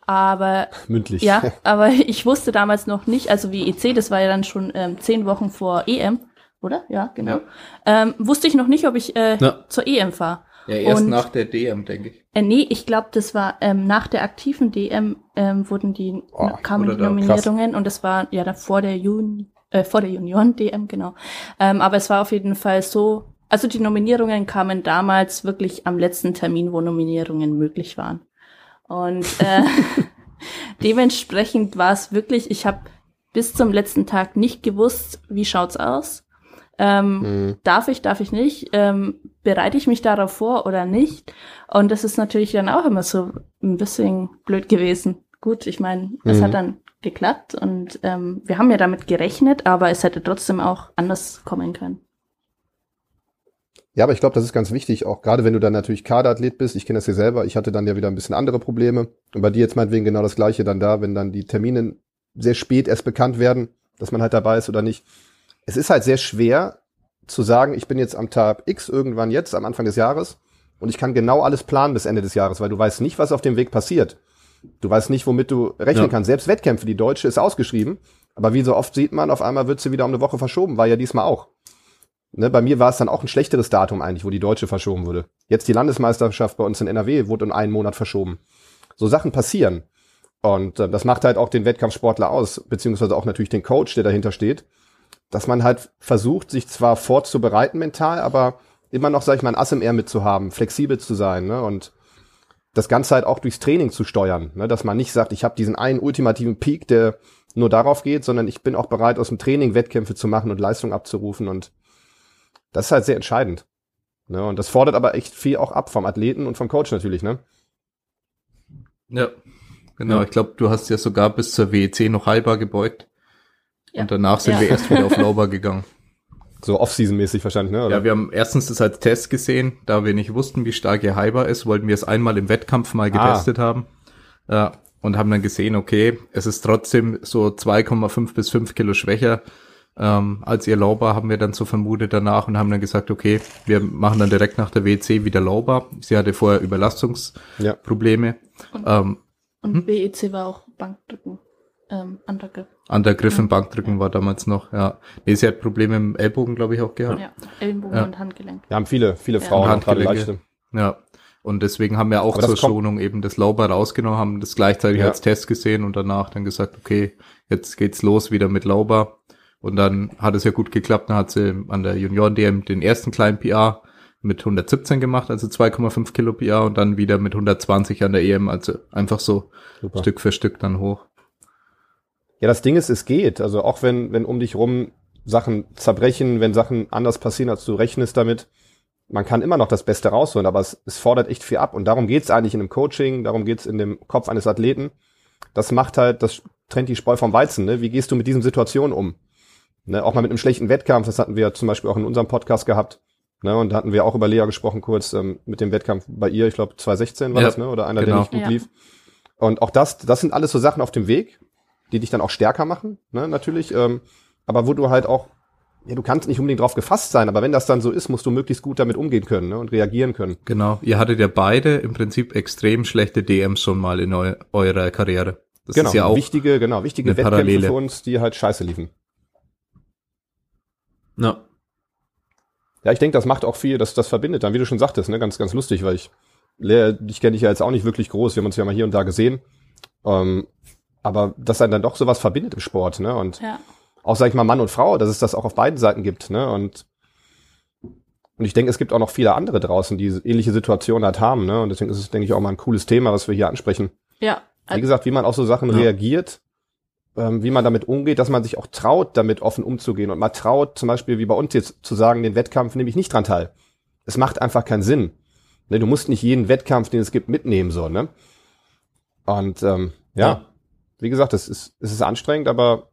Aber
mündlich.
Ja, aber ich wusste damals noch nicht, also WEC, das war ja dann schon ähm, zehn Wochen vor EM oder? Ja, genau. Ja. Ähm, wusste ich noch nicht, ob ich äh, ja. zur EM fahre.
Ja, erst und, nach der DM, denke ich.
Äh, nee, ich glaube, das war ähm, nach der aktiven DM ähm, wurden die oh, kamen die Nominierungen krass. und das war ja dann vor der Juni, äh, vor der Union DM, genau. Ähm, aber es war auf jeden Fall so, also die Nominierungen kamen damals wirklich am letzten Termin, wo Nominierungen möglich waren. Und äh, dementsprechend war es wirklich, ich habe bis zum letzten Tag nicht gewusst, wie schaut's aus. Ähm, mhm. Darf ich, darf ich nicht? Ähm, bereite ich mich darauf vor oder nicht? Und das ist natürlich dann auch immer so ein bisschen blöd gewesen. Gut, ich meine, mhm. es hat dann geklappt und ähm, wir haben ja damit gerechnet, aber es hätte trotzdem auch anders kommen können.
Ja, aber ich glaube, das ist ganz wichtig, auch gerade wenn du dann natürlich Kaderathlet bist. Ich kenne das ja selber. Ich hatte dann ja wieder ein bisschen andere Probleme. Und bei dir jetzt meinetwegen genau das Gleiche dann da, wenn dann die Termine sehr spät erst bekannt werden, dass man halt dabei ist oder nicht. Es ist halt sehr schwer zu sagen, ich bin jetzt am Tag X irgendwann jetzt, am Anfang des Jahres, und ich kann genau alles planen bis Ende des Jahres, weil du weißt nicht, was auf dem Weg passiert. Du weißt nicht, womit du rechnen ja. kannst. Selbst Wettkämpfe, die Deutsche ist ausgeschrieben, aber wie so oft sieht man, auf einmal wird sie wieder um eine Woche verschoben, war ja diesmal auch. Ne, bei mir war es dann auch ein schlechteres Datum eigentlich, wo die Deutsche verschoben wurde. Jetzt die Landesmeisterschaft bei uns in NRW wurde um einen Monat verschoben. So Sachen passieren. Und äh, das macht halt auch den Wettkampfsportler aus, beziehungsweise auch natürlich den Coach, der dahinter steht, dass man halt versucht, sich zwar vorzubereiten mental, aber immer noch, sag ich mal, ein Ass im Ärmel mitzuhaben, flexibel zu sein ne? und das Ganze halt auch durchs Training zu steuern, ne? dass man nicht sagt, ich habe diesen einen ultimativen Peak, der nur darauf geht, sondern ich bin auch bereit, aus dem Training Wettkämpfe zu machen und Leistung abzurufen und das ist halt sehr entscheidend. Ne? Und das fordert aber echt viel auch ab vom Athleten und vom Coach natürlich, ne?
Ja, genau. Ja. Ich glaube, du hast ja sogar bis zur WEC noch halber gebeugt. Ja. Und danach sind ja. wir erst wieder auf Lauber gegangen.
So Off-Season-mäßig wahrscheinlich, ne?
Oder? Ja, wir haben erstens das als Test gesehen, da wir nicht wussten, wie stark ihr Hyper ist, wollten wir es einmal im Wettkampf mal ah. getestet ah. haben. Ja, und haben dann gesehen, okay, es ist trotzdem so 2,5 bis 5 Kilo schwächer ähm, als ihr Lauber, haben wir dann so vermutet danach und haben dann gesagt, okay, wir machen dann direkt nach der WC wieder Lauber. Sie hatte vorher Überlastungsprobleme.
Ja. Und, ähm, und hm? WEC war auch Bankdrücken ähm, Undergriff.
Undergriff im Bankdrücken ja. war damals noch, ja. Nee, sie hat Probleme im Ellbogen, glaube ich, auch gehabt.
Ja, Ellenbogen ja. und Handgelenk.
Ja, haben viele, viele Frauen
ja. gerade leichte. Ja. Und deswegen haben wir auch zur Schonung eben das Lauber rausgenommen, haben das gleichzeitig ja. als Test gesehen und danach dann gesagt, okay, jetzt geht's los wieder mit Lauber. Und dann hat es ja gut geklappt, dann hat sie an der Junioren-DM den ersten kleinen PR mit 117 gemacht, also 2,5 Kilo PR und dann wieder mit 120 an der EM, also einfach so Super. Stück für Stück dann hoch.
Ja, das Ding ist, es geht. Also auch wenn, wenn um dich rum Sachen zerbrechen, wenn Sachen anders passieren, als du rechnest damit, man kann immer noch das Beste rausholen, aber es, es fordert echt viel ab. Und darum geht's eigentlich in einem Coaching, darum geht's in dem Kopf eines Athleten. Das macht halt, das trennt die Spreu vom Weizen. Ne? Wie gehst du mit diesen Situationen um? Ne? Auch mal mit einem schlechten Wettkampf, das hatten wir zum Beispiel auch in unserem Podcast gehabt. Ne? Und da hatten wir auch über Lea gesprochen kurz ähm, mit dem Wettkampf bei ihr, ich glaube 2016 war ja, das, ne? oder einer, genau. der nicht gut ja. lief. Und auch das, das sind alles so Sachen auf dem Weg, die dich dann auch stärker machen, ne, natürlich. Ähm, aber wo du halt auch, ja, du kannst nicht unbedingt drauf gefasst sein, aber wenn das dann so ist, musst du möglichst gut damit umgehen können ne, und reagieren können.
Genau. Ihr hattet ja beide im Prinzip extrem schlechte DMs schon mal in eu eurer Karriere.
Das genau, ist ja auch wichtige, genau, wichtige Wettkämpfe Parallele. für uns, die halt scheiße liefen. Ja. Ja, ich denke, das macht auch viel, dass das verbindet dann, wie du schon sagtest, ne, ganz, ganz lustig, weil ich, Lea, dich kenne ich ja jetzt auch nicht wirklich groß, wir haben uns ja mal hier und da gesehen. Ähm, aber dass einen dann doch sowas verbindet im Sport, ne? Und ja. auch, sag ich mal, Mann und Frau, dass es das auch auf beiden Seiten gibt, ne? Und, und ich denke, es gibt auch noch viele andere draußen, die ähnliche Situationen halt haben, ne? Und deswegen ist es, denke ich, auch mal ein cooles Thema, was wir hier ansprechen.
Ja.
Wie gesagt, wie man auf so Sachen ja. reagiert, ähm, wie man damit umgeht, dass man sich auch traut, damit offen umzugehen und mal traut, zum Beispiel wie bei uns jetzt zu sagen, den Wettkampf nehme ich nicht dran teil. Es macht einfach keinen Sinn. Ne, du musst nicht jeden Wettkampf, den es gibt, mitnehmen, so, ne? Und ähm, ja, ja wie gesagt, es ist, es ist anstrengend, aber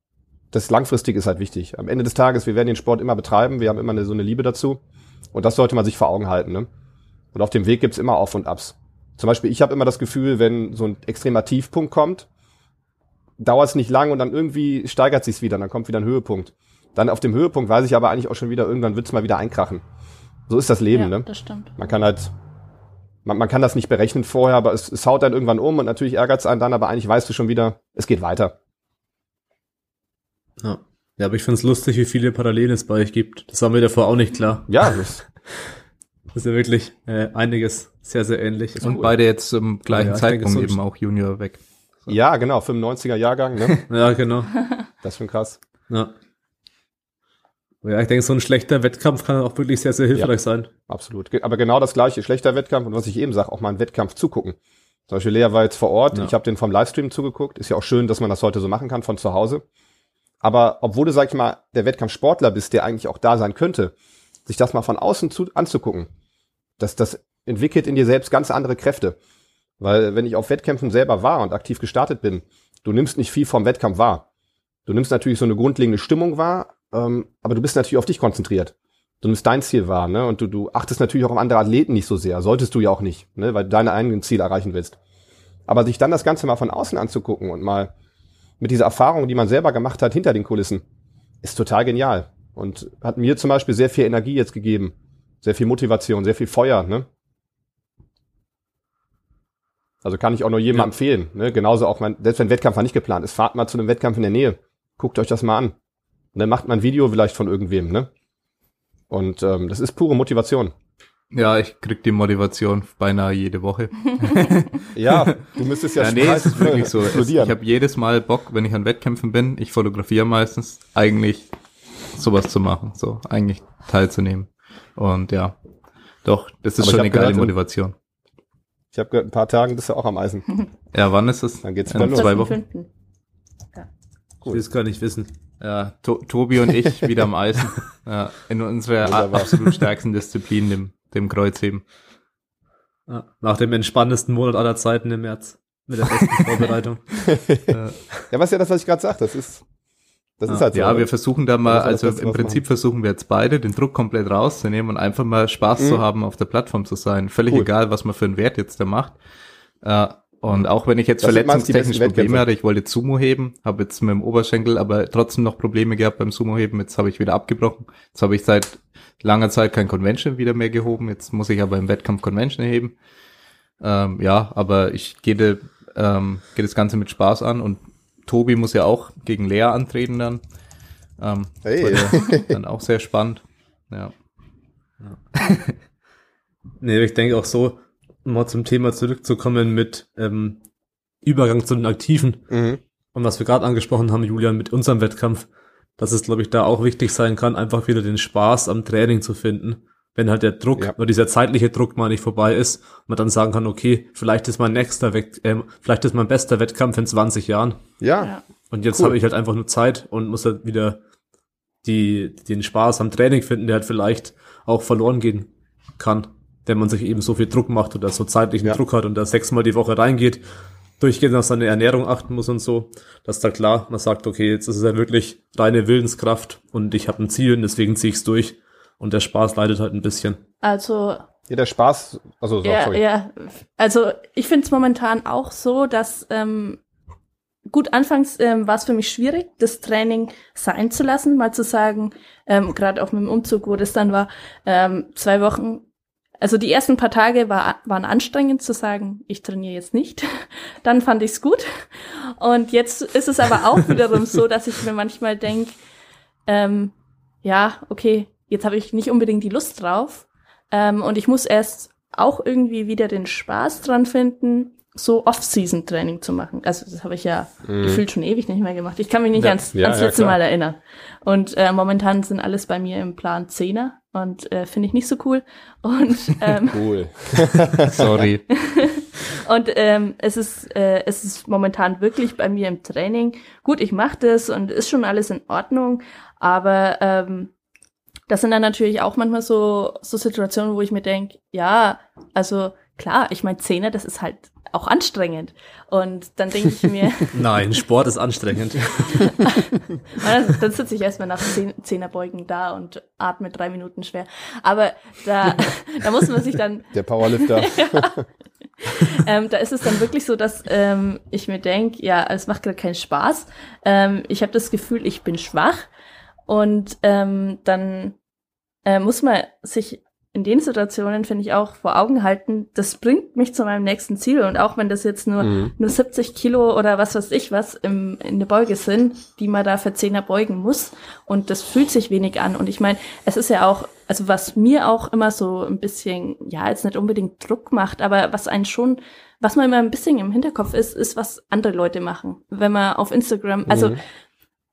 das langfristig ist halt wichtig. Am Ende des Tages, wir werden den Sport immer betreiben, wir haben immer eine, so eine Liebe dazu. Und das sollte man sich vor Augen halten. Ne? Und auf dem Weg gibt's immer Auf und Abs. Zum Beispiel, ich habe immer das Gefühl, wenn so ein extremer Tiefpunkt kommt, dauert es nicht lang und dann irgendwie steigert sich's wieder, dann kommt wieder ein Höhepunkt. Dann auf dem Höhepunkt weiß ich aber eigentlich auch schon wieder, irgendwann wird's mal wieder einkrachen. So ist das Leben, ja, ne?
Das stimmt.
Man kann halt man, man kann das nicht berechnen vorher, aber es, es haut dann irgendwann um und natürlich ärgert es einen dann, aber eigentlich weißt du schon wieder, es geht weiter.
Ja, ja aber ich find's lustig, wie viele Parallelen es bei euch gibt. Das war mir davor auch nicht klar.
Ja, das,
das ist ja wirklich äh, einiges sehr, sehr ähnlich.
Und cool. beide jetzt zum gleichen ja, Zeitpunkt eben auch Junior weg.
So. Ja, genau, 95er Jahrgang, ne?
ja, genau.
Das ist schon krass.
Ja. Ja, ich denke, so ein schlechter Wettkampf kann auch wirklich sehr, sehr hilfreich ja, sein.
Absolut. Aber genau das gleiche, schlechter Wettkampf und was ich eben sage, auch mal einen Wettkampf zugucken. Zum Beispiel Lea war jetzt vor Ort, ja. ich habe den vom Livestream zugeguckt. Ist ja auch schön, dass man das heute so machen kann von zu Hause. Aber obwohl du, sag ich mal, der Wettkampfsportler bist, der eigentlich auch da sein könnte, sich das mal von außen zu, anzugucken, das, das entwickelt in dir selbst ganz andere Kräfte. Weil wenn ich auf Wettkämpfen selber war und aktiv gestartet bin, du nimmst nicht viel vom Wettkampf wahr. Du nimmst natürlich so eine grundlegende Stimmung wahr, ähm, aber du bist natürlich auf dich konzentriert. so nimmst dein Ziel wahr, ne? Und du, du achtest natürlich auch auf andere Athleten nicht so sehr. Solltest du ja auch nicht, ne? Weil du deine eigenen Ziele erreichen willst. Aber sich dann das Ganze mal von außen anzugucken und mal mit dieser Erfahrung, die man selber gemacht hat hinter den Kulissen, ist total genial. Und hat mir zum Beispiel sehr viel Energie jetzt gegeben. Sehr viel Motivation, sehr viel Feuer, ne? Also kann ich auch nur jedem
Ja.
empfehlen. Ne? Genauso auch, mein, selbst wenn Wettkampf mal nicht geplant ist, fahrt mal zu einem Wettkampf in der Nähe. Guckt euch das mal an. Und dann macht mal ein Video vielleicht von irgendwem, ne? Und ähm, das ist pure Motivation.
Ja, ich krieg die Motivation beinahe jede Woche.
Ja, du müsstest ja,
Ja, nee, es ist wirklich so. Es, ich habe jedes Mal Bock, wenn ich an Wettkämpfen bin, ich fotografiere meistens, eigentlich sowas zu machen, so eigentlich teilzunehmen. Und ja, doch, das ist
Aber
schon eine geile Motivation.
Ich habe gehört, ein paar Tagen bist du auch am Eisen.
Ja, wann ist es?
Dann geht's
In
bald los.
zwei Wochen.
4.5..
Ich will es gar nicht wissen.
Ja, to Tobi und ich wieder am Eisen. Ja, in unserer
Wunderbar.
absolut stärksten Disziplin, dem, dem Kreuzheben.
Ja, nach dem entspanntesten Monat aller Zeiten im März. Mit der besten Vorbereitung.
Ja, was ja das, was ich gerade sagte, das ist, das ist halt so.
ja,
ne?
wir versuchen da mal,
ist
also
das,
im Prinzip
machen.
versuchen wir jetzt beide, den Druck komplett rauszunehmen und einfach mal Spaß
Mhm.
zu haben, auf der Plattform zu sein. Völlig
Cool.
egal, was man für einen Wert jetzt da macht. Äh, und auch wenn ich jetzt
Das
verletzungstechnisch Probleme hatte, ich wollte Sumo heben, habe jetzt mit dem Oberschenkel aber trotzdem noch Probleme gehabt beim Sumo heben. Jetzt habe ich wieder abgebrochen. Jetzt habe ich seit langer Zeit kein Convention wieder mehr gehoben. Jetzt muss ich aber im Wettkampf Convention heben. Ähm, ja, aber ich gehe ähm, gehe das Ganze mit Spaß an und Tobi muss ja auch gegen Lea antreten dann. Ähm,
Hey.
ja dann auch sehr spannend. Ja.
Nee, ich denke auch so, um mal zum Thema zurückzukommen mit ähm, Übergang zu den Aktiven
Mhm.
und was wir gerade angesprochen haben, Julian, mit unserem Wettkampf, dass es, glaube ich, da auch wichtig sein kann, einfach wieder den Spaß am Training zu finden. Wenn halt der Druck
Ja.
oder dieser zeitliche Druck mal nicht vorbei ist, man dann sagen kann, okay, vielleicht ist mein nächster Wett ähm, vielleicht ist mein bester Wettkampf in 20 Jahren.
Ja,
Ja.
Und jetzt
Cool.
habe ich halt einfach nur Zeit und muss halt wieder die, den Spaß am Training finden, der halt vielleicht auch verloren gehen kann, wenn man sich eben so viel Druck macht oder so zeitlichen
Ja.
Druck hat und da sechsmal die Woche reingeht, durchgehend auf seine Ernährung achten muss und so, dass da klar, man sagt, okay, jetzt ist es ja wirklich reine Willenskraft und ich habe ein Ziel und deswegen ziehe ich es durch und der Spaß leidet halt ein bisschen.
Also
ja, der Spaß, also so,
ja,
sorry.
ja, also ich finde es momentan auch so, dass ähm, gut anfangs ähm, war es für mich schwierig, das Training sein zu lassen, mal zu sagen, ähm, gerade auch mit dem Umzug, wo das dann war, ähm, zwei Wochen. Also die ersten paar Tage war, waren anstrengend zu sagen, ich trainiere jetzt nicht. Dann fand ich es gut. Und jetzt ist es aber auch wiederum so, dass ich mir manchmal denke, ähm, ja, okay, jetzt habe ich nicht unbedingt die Lust drauf. Ähm, und ich muss erst auch irgendwie wieder den Spaß dran finden, so Off-Season-Training zu machen. Also das habe ich ja gefühlt schon ewig nicht mehr gemacht. Ich kann mich nicht
Ja.
ans,
Mhm. Ja,
ans
ja,
letzte
klar.
Mal erinnern. Und äh, momentan sind alles bei mir im Plan Zehner und äh, finde ich nicht so cool. Und ähm,
Cool.
Sorry.
und ähm, es ist äh, es ist momentan wirklich bei mir im Training gut. Ich mache das und ist schon alles in Ordnung, aber ähm, das sind dann natürlich auch manchmal so so Situationen, wo ich mir denke, ja, also klar, ich meine Zähne, das ist halt auch anstrengend. Und dann denke ich mir,
Nein, Sport ist anstrengend.
dann, dann sitze ich erstmal nach Zehn- Zehnerbeugen da und atme drei Minuten schwer. Aber da, da muss man sich dann
Der Powerlifter.
ähm, da ist es dann wirklich so, dass ähm, ich mir denke, ja, es macht gerade keinen Spaß. Ähm, ich habe das Gefühl, ich bin schwach. Und ähm, dann äh, muss man sich in den Situationen, finde ich, auch vor Augen halten, das bringt mich zu meinem nächsten Ziel. Und auch wenn das jetzt nur,
Mhm.
nur 70 Kilo oder was weiß ich was im, in der Beuge sind, die man da für Zehner beugen muss. Und das fühlt sich wenig an. Und ich meine, es ist ja auch, also was mir auch immer so ein bisschen, ja, jetzt nicht unbedingt Druck macht, aber was einen schon, was man immer ein bisschen im Hinterkopf ist, ist, was andere Leute machen. Wenn man auf Instagram, also
Mhm.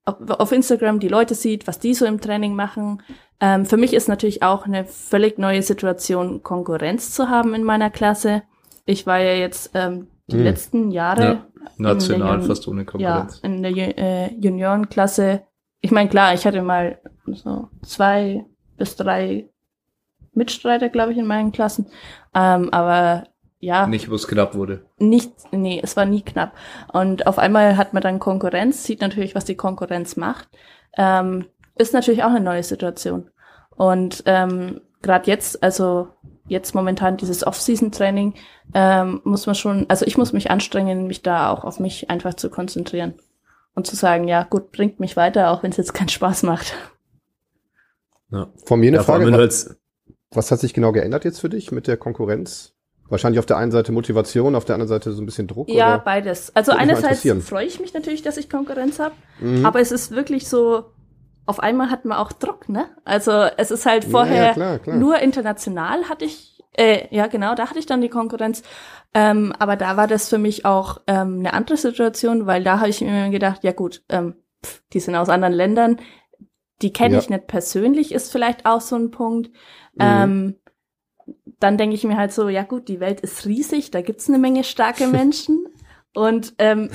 Auf, Instagram die Leute sieht, was die so im Training machen. Ähm, für mich ist natürlich auch eine völlig neue Situation, Konkurrenz zu haben in meiner Klasse. Ich war ja jetzt ähm, die
Mhm.
letzten Jahre
Ja, National fast ohne
ja,
Konkurrenz.
in der Ju- äh, Juniorenklasse. Ich meine, klar, ich hatte mal so zwei bis drei Mitstreiter, glaube ich, in meinen Klassen. Ähm, aber ja,
Nicht, wo es knapp wurde.
nicht, nee, es war nie knapp. Und auf einmal hat man dann Konkurrenz, sieht natürlich, was die Konkurrenz macht. Ähm, ist natürlich auch eine neue Situation. Und ähm, gerade jetzt, also jetzt momentan dieses Off-Season-Training, ähm, muss man schon, also ich muss mich anstrengen, mich da auch auf mich einfach zu konzentrieren und zu sagen, ja gut, bringt mich weiter, auch wenn es jetzt keinen Spaß macht.
Ja. Von mir eine ja, Frage,
was,
was hat sich genau geändert jetzt für dich mit der Konkurrenz? Wahrscheinlich auf der einen Seite Motivation, auf der anderen Seite so ein bisschen Druck?
Ja, oder? beides. Also einerseits freue ich mich natürlich, dass ich Konkurrenz habe, mhm. aber es ist wirklich so, auf einmal hat man auch Druck, ne? Also es ist halt vorher ja, klar, klar. nur international hatte ich, äh, ja genau, da hatte ich dann die Konkurrenz. Ähm, aber da war das für mich auch ähm, eine andere Situation, weil da habe ich mir gedacht, ja gut, ähm, pff, die sind aus anderen Ländern, die kenne ja. ich nicht persönlich, ist vielleicht auch so ein Punkt. Mhm. Ähm, dann denke ich mir halt so, ja gut, die Welt ist riesig, da gibt's eine Menge starke Menschen. Und ähm,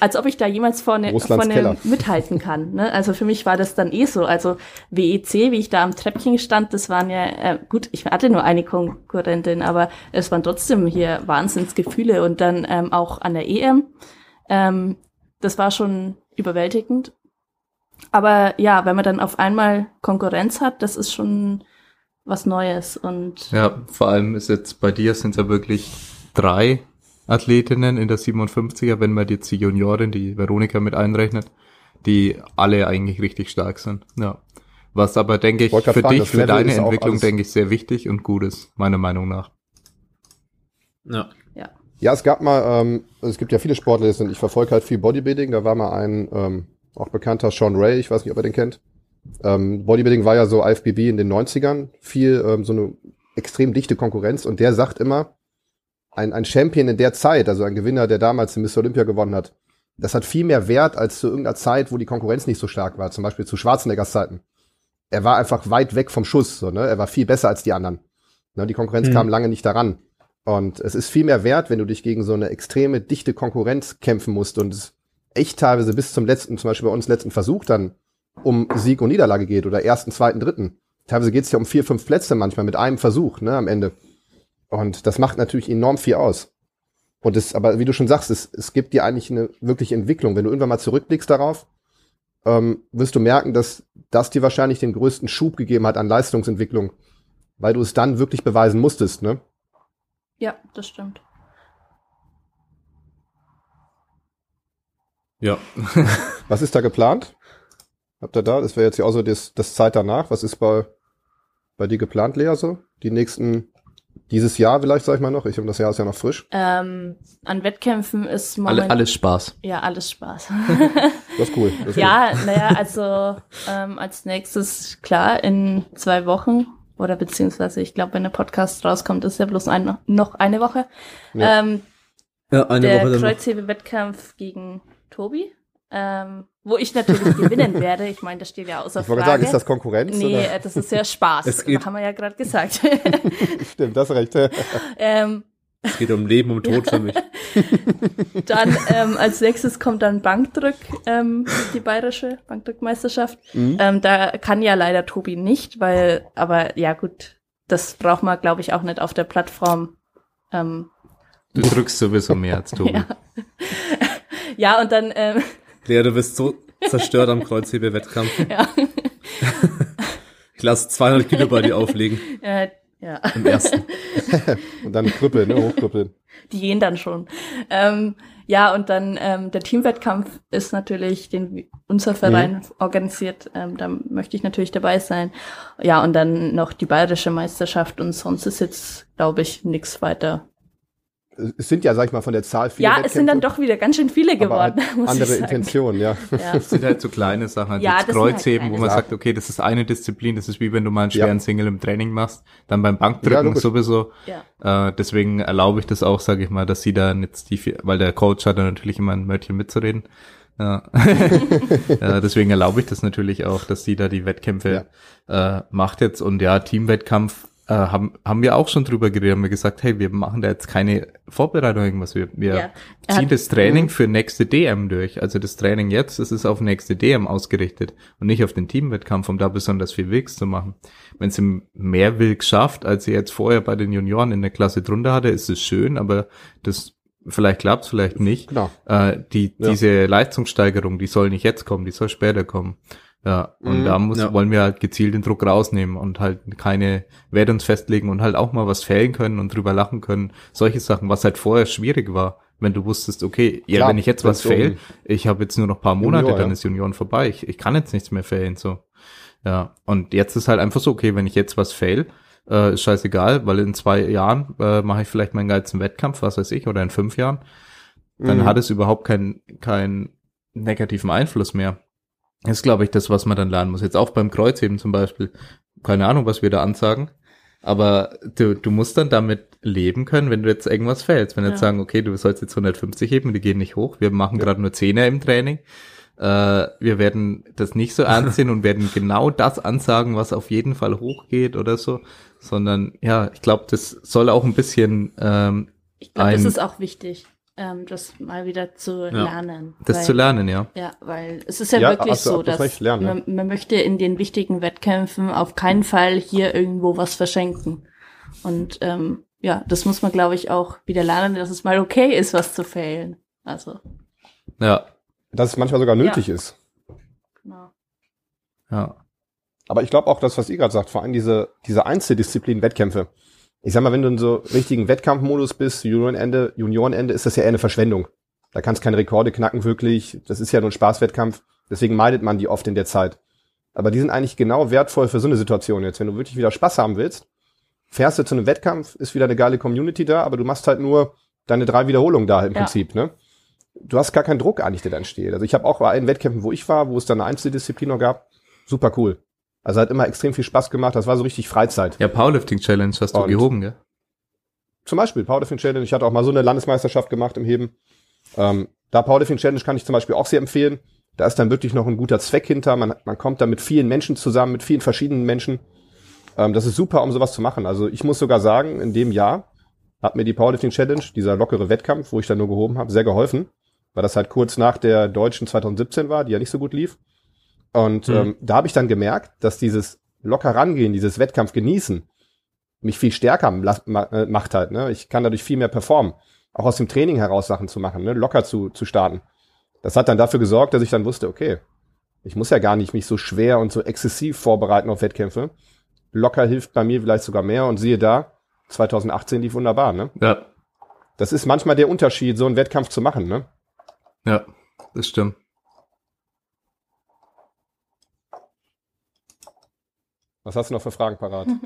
als ob ich da jemals vorne, vorne mithalten kann. Ne? Also für mich war das dann eh so. Also WEC, wie ich da am Treppchen stand, das waren ja, äh, gut, ich hatte nur eine Konkurrentin, aber es waren trotzdem hier Wahnsinnsgefühle und dann ähm, auch an der EM. Ähm, das war schon überwältigend. Aber ja, wenn man dann auf einmal Konkurrenz hat, das ist schon was Neues und.
Ja, vor allem ist jetzt bei dir sind es ja wirklich drei Athletinnen in der 57er, wenn man jetzt die Juniorin, die Veronika mit einrechnet, die alle eigentlich richtig stark sind. Ja. Was aber, denke ich, ich für fragen, dich, für deine Entwicklung, denke ich, sehr wichtig und gut ist, meiner Meinung nach.
Ja. Ja, ja es gab mal, ähm, es gibt ja viele Sportler, ich verfolge halt viel Bodybuilding, da war mal ein ähm, auch bekannter Sean Ray, ich weiß nicht, ob ihr den kennt. Ähm, Bodybuilding war ja so IFBB in den 90ern, viel ähm, so eine extrem dichte Konkurrenz und der sagt immer, ein, ein Champion in der Zeit, also ein Gewinner, der damals den Mr. Olympia gewonnen hat, das hat viel mehr Wert als zu irgendeiner Zeit, wo die Konkurrenz nicht so stark war, zum Beispiel zu Schwarzeneggers Zeiten. Er war einfach weit weg vom Schuss, so, ne? er war viel besser als die anderen. Ne? Die Konkurrenz mhm. kam lange nicht daran. Und es ist viel mehr wert, wenn du dich gegen so eine extreme, dichte Konkurrenz kämpfen musst und es echt teilweise bis zum letzten, zum Beispiel bei uns letzten Versuch dann um Sieg und Niederlage geht oder ersten, zweiten, dritten. Teilweise geht es ja um vier, fünf Plätze manchmal mit einem Versuch, ne, am Ende. Und das macht natürlich enorm viel aus. Und es, aber wie du schon sagst, es, es gibt dir eigentlich eine wirkliche Entwicklung. Wenn du irgendwann mal zurückblickst darauf, ähm, wirst du merken, dass das dir wahrscheinlich den größten Schub gegeben hat an Leistungsentwicklung, weil du es dann wirklich beweisen musstest, ne?
Ja, das stimmt.
Ja. Was ist da geplant? Habt ihr da? Das wäre jetzt ja auch so das, das Zeit danach. Was ist bei, bei dir geplant, Lea, so? Die nächsten dieses Jahr vielleicht, sag ich mal noch. Ich habe das Jahr ist ja noch frisch.
Ähm, an Wettkämpfen ist
moment Alle, alles Spaß.
Ja, alles Spaß.
das ist cool. Das ist
ja, naja, also ähm, als nächstes, klar, in zwei Wochen oder beziehungsweise ich glaube, wenn der Podcast rauskommt, ist ja bloß ein, noch eine Woche. Ja. Ähm, ja, eine der Woche. Der Kreuzhebe-Wettkampf gegen Tobi ähm, wo ich natürlich gewinnen werde. Ich meine, das steht ja außer
ich Frage. Ich wollte sagen, ist das Konkurrenz?
Nee, oder? das ist ja Spaß. Es geht haben wir ja gerade gesagt.
Stimmt, das recht.
ähm, es geht um Leben, um Tod für mich.
dann ähm, als nächstes kommt dann Bankdrück, ähm, die bayerische Bankdrückmeisterschaft. Mhm. Ähm, da kann ja leider Tobi nicht, weil, aber ja gut, das braucht man, glaube ich, auch nicht auf der Plattform. Ähm,
du drückst sowieso mehr als Tobi.
ja. ja, und dann ähm,
Lea, du bist so zerstört am Kreuzhebewettkampf. Ja. Ich lasse 200 Kilo bei dir auflegen.
Ja, ja.
Im ersten.
und dann krüppeln, ne? Hochkrüppeln.
Die gehen dann schon. Ähm, ja, und dann ähm, der Teamwettkampf ist natürlich, den unser Verein mhm. organisiert. Ähm, da möchte ich natürlich dabei sein. Ja, und dann noch die bayerische Meisterschaft und sonst ist jetzt, glaube ich, nichts weiter
es sind ja, sag ich mal, von der Zahl
viele. Ja, Wettkämpfe, es sind dann doch wieder ganz schön viele geworden.
Halt andere Intentionen, ja.
ja. Es sind halt so kleine Sachen, halt ja, das Kreuzheben, halt wo man Sachen. sagt, okay, das ist eine Disziplin, das ist wie wenn du mal einen schweren ja. Single im Training machst, dann beim Bankdrücken ja, sowieso. Ja. Äh, deswegen erlaube ich das auch, sage ich mal, dass sie da jetzt die, weil der Coach hat da natürlich immer ein Mörtchen mitzureden. Ja. ja, deswegen erlaube ich das natürlich auch, dass sie da die Wettkämpfe äh, macht jetzt und ja, Teamwettkampf äh, haben, haben wir auch schon drüber geredet, haben wir gesagt, hey, wir machen da jetzt keine Vorbereitung irgendwas, wir, wir ja. ziehen das Training für nächste DM durch. Also das Training jetzt, das ist auf nächste DM ausgerichtet und nicht auf den Teamwettkampf, um da besonders viel Wilks zu machen. Wenn sie mehr Wilks schafft, als sie jetzt vorher bei den Junioren in der Klasse drunter hatte, ist es schön, aber das vielleicht klappt's, vielleicht nicht. Genau. Äh, die, ja. Diese Leistungssteigerung, die soll nicht jetzt kommen, die soll später kommen. Ja, und
Mhm,
da muss,
ja.
wollen wir halt gezielt den Druck rausnehmen und halt keine Werte uns festlegen und halt auch mal was fällen können und drüber lachen können. Solche Sachen, was halt vorher schwierig war, wenn du wusstest, okay, ja,
Klar,
wenn ich jetzt was fail, ich habe jetzt nur noch paar Monate,
Junior,
dann
ja.
ist Junioren vorbei. Ich, ich kann jetzt nichts mehr failen, so. Ja, und jetzt ist halt einfach so, okay, wenn ich jetzt was fail, äh, ist scheißegal, weil in zwei Jahren äh, mache ich vielleicht meinen geilsten Wettkampf, was weiß ich, oder in fünf Jahren. Dann
Mhm.
hat es überhaupt keinen keinen negativen Einfluss mehr. Das ist, glaube ich, das, was man dann lernen muss. Jetzt auch beim Kreuzheben zum Beispiel. Keine Ahnung, was wir da ansagen. Aber du, du musst dann damit leben können, wenn du jetzt irgendwas fällst. Wenn wir jetzt
Ja.
sagen, okay, du sollst jetzt 150 heben, die gehen nicht hoch. Wir machen gerade nur Zehner im Training. Äh, wir werden das nicht so ernst sehen und werden genau das ansagen, was auf jeden Fall hochgeht oder so. Sondern ja, ich glaube, das soll auch ein bisschen ähm,
Ich glaube, das ist auch wichtig, ähm, das mal wieder zu lernen.
das
weil,
zu lernen, ja.
Ja, weil es ist ja,
Ja,
wirklich
du
so, dass
recht, lernen, ja.
man, man möchte in den wichtigen Wettkämpfen auf keinen Fall hier irgendwo was verschenken. Und ähm, ja, das muss man, glaube ich, auch wieder lernen, dass es mal okay ist, was zu failen. Also,
Ja,
Dass es manchmal sogar nötig ist.
genau.
ja.
Aber ich glaube auch, das, was ihr gerade sagt, vor allem diese, diese Einzeldisziplin-Wettkämpfe. Ich sag mal, wenn du in so richtigen Wettkampfmodus bist, Juniorenende, Juniorenende, ist das ja eher eine Verschwendung. Da kannst keine Rekorde knacken, wirklich. Das ist ja nur ein Spaßwettkampf. Deswegen meidet man die oft in der Zeit. Aber die sind eigentlich genau wertvoll für so eine Situation jetzt. Wenn du wirklich wieder Spaß haben willst, fährst du zu einem Wettkampf, ist wieder eine geile Community da, aber du machst halt nur deine drei Wiederholungen da im
Ja.
Prinzip, ne? Du hast gar keinen Druck eigentlich, der dann steht. Also ich habe auch bei allen Wettkämpfen, wo ich war, wo es dann eine Einzeldisziplin noch gab, super cool. Also hat immer extrem viel Spaß gemacht. Das war so richtig Freizeit.
Ja, Powerlifting Challenge hast du
Und-
gehoben, gell?
Zum Beispiel Powerlifting Challenge. Ich hatte auch mal so eine Landesmeisterschaft gemacht im Heben. Ähm, da Powerlifting Challenge kann ich zum Beispiel auch sehr empfehlen. Da ist dann wirklich noch ein guter Zweck hinter. Man, man kommt da mit vielen Menschen zusammen, mit vielen verschiedenen Menschen. Ähm, das ist super, um sowas zu machen. Also ich muss sogar sagen, in dem Jahr hat mir die Powerlifting Challenge, dieser lockere Wettkampf, wo ich dann nur gehoben habe, sehr geholfen. Weil das halt kurz nach der deutschen 2017 war, die ja nicht so gut lief. Und
Hm.
ähm, da habe ich dann gemerkt, dass dieses locker rangehen, dieses Wettkampf genießen, mich viel stärker äh, macht halt. Ne? Ich kann dadurch viel mehr performen. Auch aus dem Training heraus Sachen zu machen, ne? locker zu, zu starten. Das hat dann dafür gesorgt, dass ich dann wusste, okay, ich muss ja gar nicht mich so schwer und so exzessiv vorbereiten auf Wettkämpfe. Locker hilft bei mir vielleicht sogar mehr und siehe da, 2018 lief wunderbar. Ne?
Ja,
Das ist manchmal der Unterschied, so einen Wettkampf zu machen. Ne?
ja, das stimmt.
Was hast du noch für Fragen parat?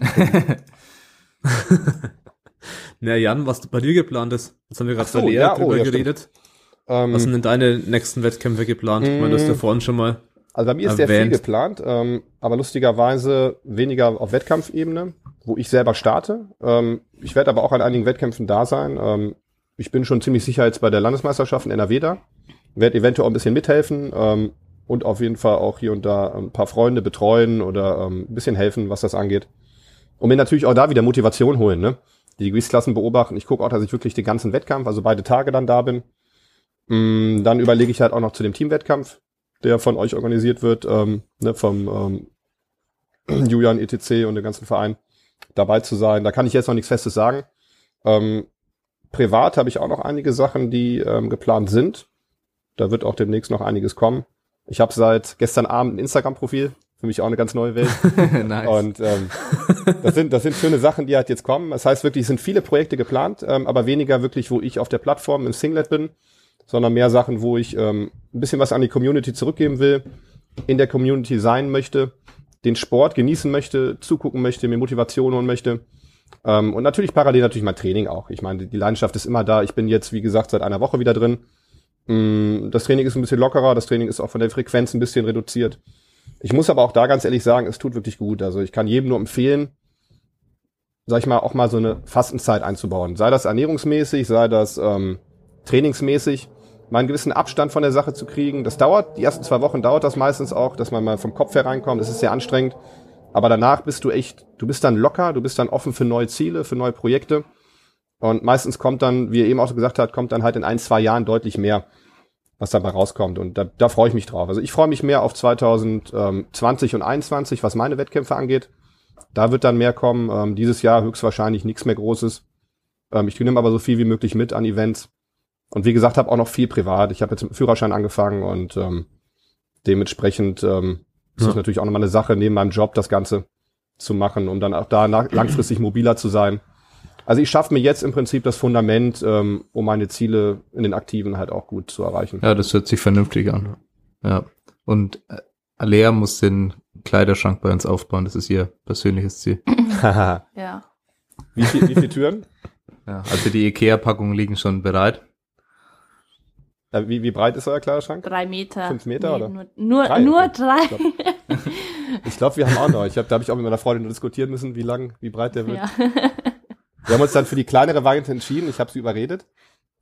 Na Jan, was bei dir geplant ist? Jetzt haben wir gerade
so,
bei Lea
ja, oh,
drüber
ja,
geredet.
ähm,
Was sind denn deine nächsten Wettkämpfe geplant? Ich meine, das hast du
Mm.
vorhin schon mal.
Also bei mir ist sehr viel
erwähnt.
geplant, ähm, aber lustigerweise weniger auf Wettkampfebene, wo ich selber starte. Ähm, ich werde aber auch an einigen Wettkämpfen da sein. Ähm, ich bin schon ziemlich sicher jetzt bei der Landesmeisterschaft in NRW da. Werde eventuell auch ein bisschen mithelfen ähm, und auf jeden Fall auch hier und da ein paar Freunde betreuen oder ähm, ein bisschen helfen, was das angeht. Und mir natürlich auch da wieder Motivation holen, ne? Die Gewichtsklassen beobachten. Ich gucke auch, dass ich wirklich den ganzen Wettkampf, also beide Tage dann da bin. Mm, dann überlege ich halt auch noch zu dem Teamwettkampf, der von euch organisiert wird, ähm, ne, vom ähm, Julian ETC und dem ganzen Verein dabei zu sein. Da kann ich jetzt noch nichts Festes sagen. Ähm, privat habe ich auch noch einige Sachen, die ähm, geplant sind. Da wird auch demnächst noch einiges kommen. Ich habe seit gestern Abend ein Instagram-Profil. Für mich auch eine ganz neue Welt.
nice.
Und ähm, das, sind, das sind schöne Sachen, die halt jetzt kommen. Das heißt wirklich, es sind viele Projekte geplant, ähm, aber weniger wirklich, wo ich auf der Plattform im Singlet bin, sondern mehr Sachen, wo ich ähm, ein bisschen was an die Community zurückgeben will, in der Community sein möchte, den Sport genießen möchte, zugucken möchte, mir Motivation holen möchte. Ähm, und natürlich parallel natürlich mein Training auch. Ich meine, die Leidenschaft ist immer da. Ich bin jetzt, wie gesagt, seit einer Woche wieder drin. Mm, Das Training ist ein bisschen lockerer, das Training ist auch von der Frequenz ein bisschen reduziert. Ich muss aber auch da ganz ehrlich sagen, es tut wirklich gut. Also ich kann jedem nur empfehlen, sag ich mal, auch mal so eine Fastenzeit einzubauen. Sei das ernährungsmäßig, sei das ähm, trainingsmäßig, mal einen gewissen Abstand von der Sache zu kriegen. Das dauert, die ersten zwei Wochen dauert das meistens auch, dass man mal vom Kopf her reinkommt. Das ist sehr anstrengend. Aber danach bist du echt, du bist dann locker, du bist dann offen für neue Ziele, für neue Projekte. Und meistens kommt dann, wie er eben auch gesagt hat, kommt dann halt in ein, zwei Jahren deutlich mehr, was dabei rauskommt. Und da, da freue ich mich drauf. Also ich freue mich mehr auf 2020 und 21, was meine Wettkämpfe angeht. Da wird dann mehr kommen. Ähm, dieses Jahr höchstwahrscheinlich nichts mehr Großes. Ähm, ich nehme aber so viel wie möglich mit an Events. Und wie gesagt, habe auch noch viel privat. Ich habe jetzt mit dem Führerschein angefangen und ähm, dementsprechend ähm,
Ja.
ist natürlich auch nochmal eine Sache, neben meinem Job das Ganze zu machen, um dann auch da langfristig mobiler zu sein. Also ich schaffe mir jetzt im Prinzip das Fundament, ähm, um meine Ziele in den Aktiven halt auch gut zu erreichen.
Ja, das hört sich vernünftig an. Ja. Und äh, Alea muss den Kleiderschrank bei uns aufbauen. Das ist ihr persönliches Ziel.
Ja.
wie, viel, wie viele Türen?
Ja, also die Ikea-Packungen liegen schon bereit.
Äh, wie, wie breit ist euer Kleiderschrank?
Drei Meter.
Fünf Meter, oder?
Nur, nur
Drei,
nur drei.
Ich glaube, wir haben auch noch. Ich hab, da habe ich auch mit meiner Freundin nur diskutieren müssen, wie lang, wie breit der wird.
Ja.
Wir haben uns dann für die kleinere Variante entschieden. Ich habe sie überredet.